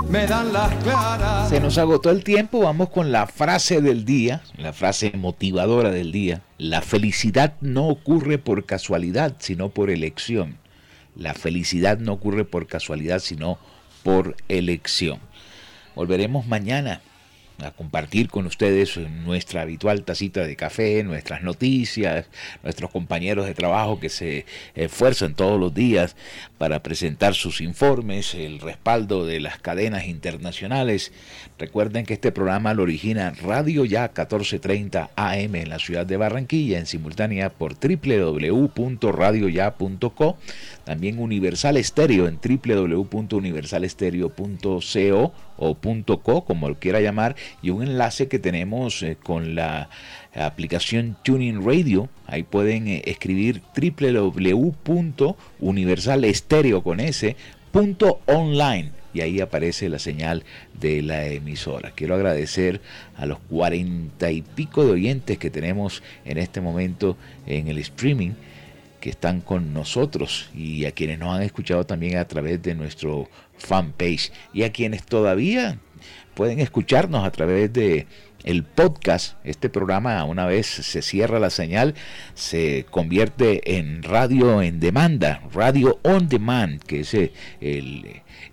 [SPEAKER 28] me dan las claras.
[SPEAKER 2] Se nos agotó el tiempo, vamos con la frase del día, la frase motivadora del día. La felicidad no ocurre por casualidad, sino por elección. La felicidad no ocurre por casualidad, sino por elección. Volveremos mañana a compartir con ustedes nuestra habitual tacita de café, nuestras noticias, nuestros compañeros de trabajo que se esfuerzan todos los días para presentar sus informes, el respaldo de las cadenas internacionales. Recuerden que este programa lo origina Radio Ya 1430 AM en la ciudad de Barranquilla, en simultánea por www.radioya.co, también Universal Estéreo en www.universalestereo.co o .co, como lo quiera llamar, y un enlace que tenemos eh, con la aplicación Tuning Radio. Ahí pueden eh, escribir www.universalestereo con online y ahí aparece la señal de la emisora. Quiero agradecer a los cuarenta y pico de oyentes que tenemos en este momento en el streaming que están con nosotros y a quienes nos han escuchado también a través de nuestro fanpage y a quienes todavía pueden escucharnos a través de el podcast. Este programa una vez se cierra la señal se convierte en radio en demanda, radio on demand, que es el,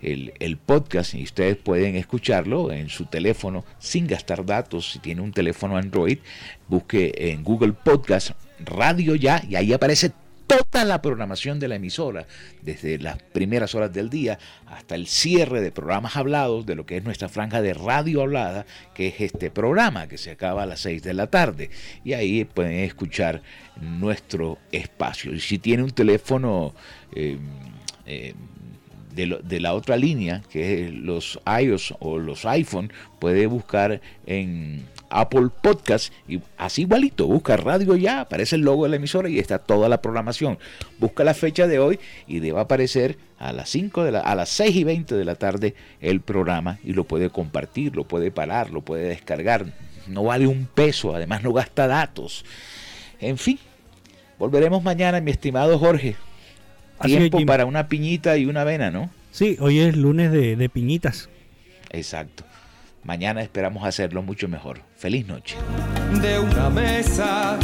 [SPEAKER 2] el, el, podcast y ustedes pueden escucharlo en su teléfono sin gastar datos. Si tiene un teléfono Android, busque en Google Podcast Radio Ya y ahí aparece toda la programación de la emisora, desde las primeras horas del día hasta el cierre de programas hablados, de lo que es nuestra franja de radio hablada, que es este programa que se acaba a las 6 de la tarde. Y ahí pueden escuchar nuestro espacio. Y si tiene un teléfono... Eh, eh, de, de, la otra línea, que es los iOS o los iPhone, puede buscar en Apple Podcast y así igualito, busca radio ya, aparece el logo de la emisora y está toda la programación. Busca la fecha de hoy y debe aparecer a las 5 de la, a las 6 y 20 de la tarde el programa y lo puede compartir, lo puede parar, lo puede descargar. No vale un peso, además no gasta datos. En fin, volveremos mañana, mi estimado Jorge. Tiempo para una piñita y una avena, ¿no?
[SPEAKER 29] Sí, hoy es lunes de, de piñitas.
[SPEAKER 2] Exacto. Mañana esperamos hacerlo mucho mejor. Feliz noche.
[SPEAKER 28] De una mesa.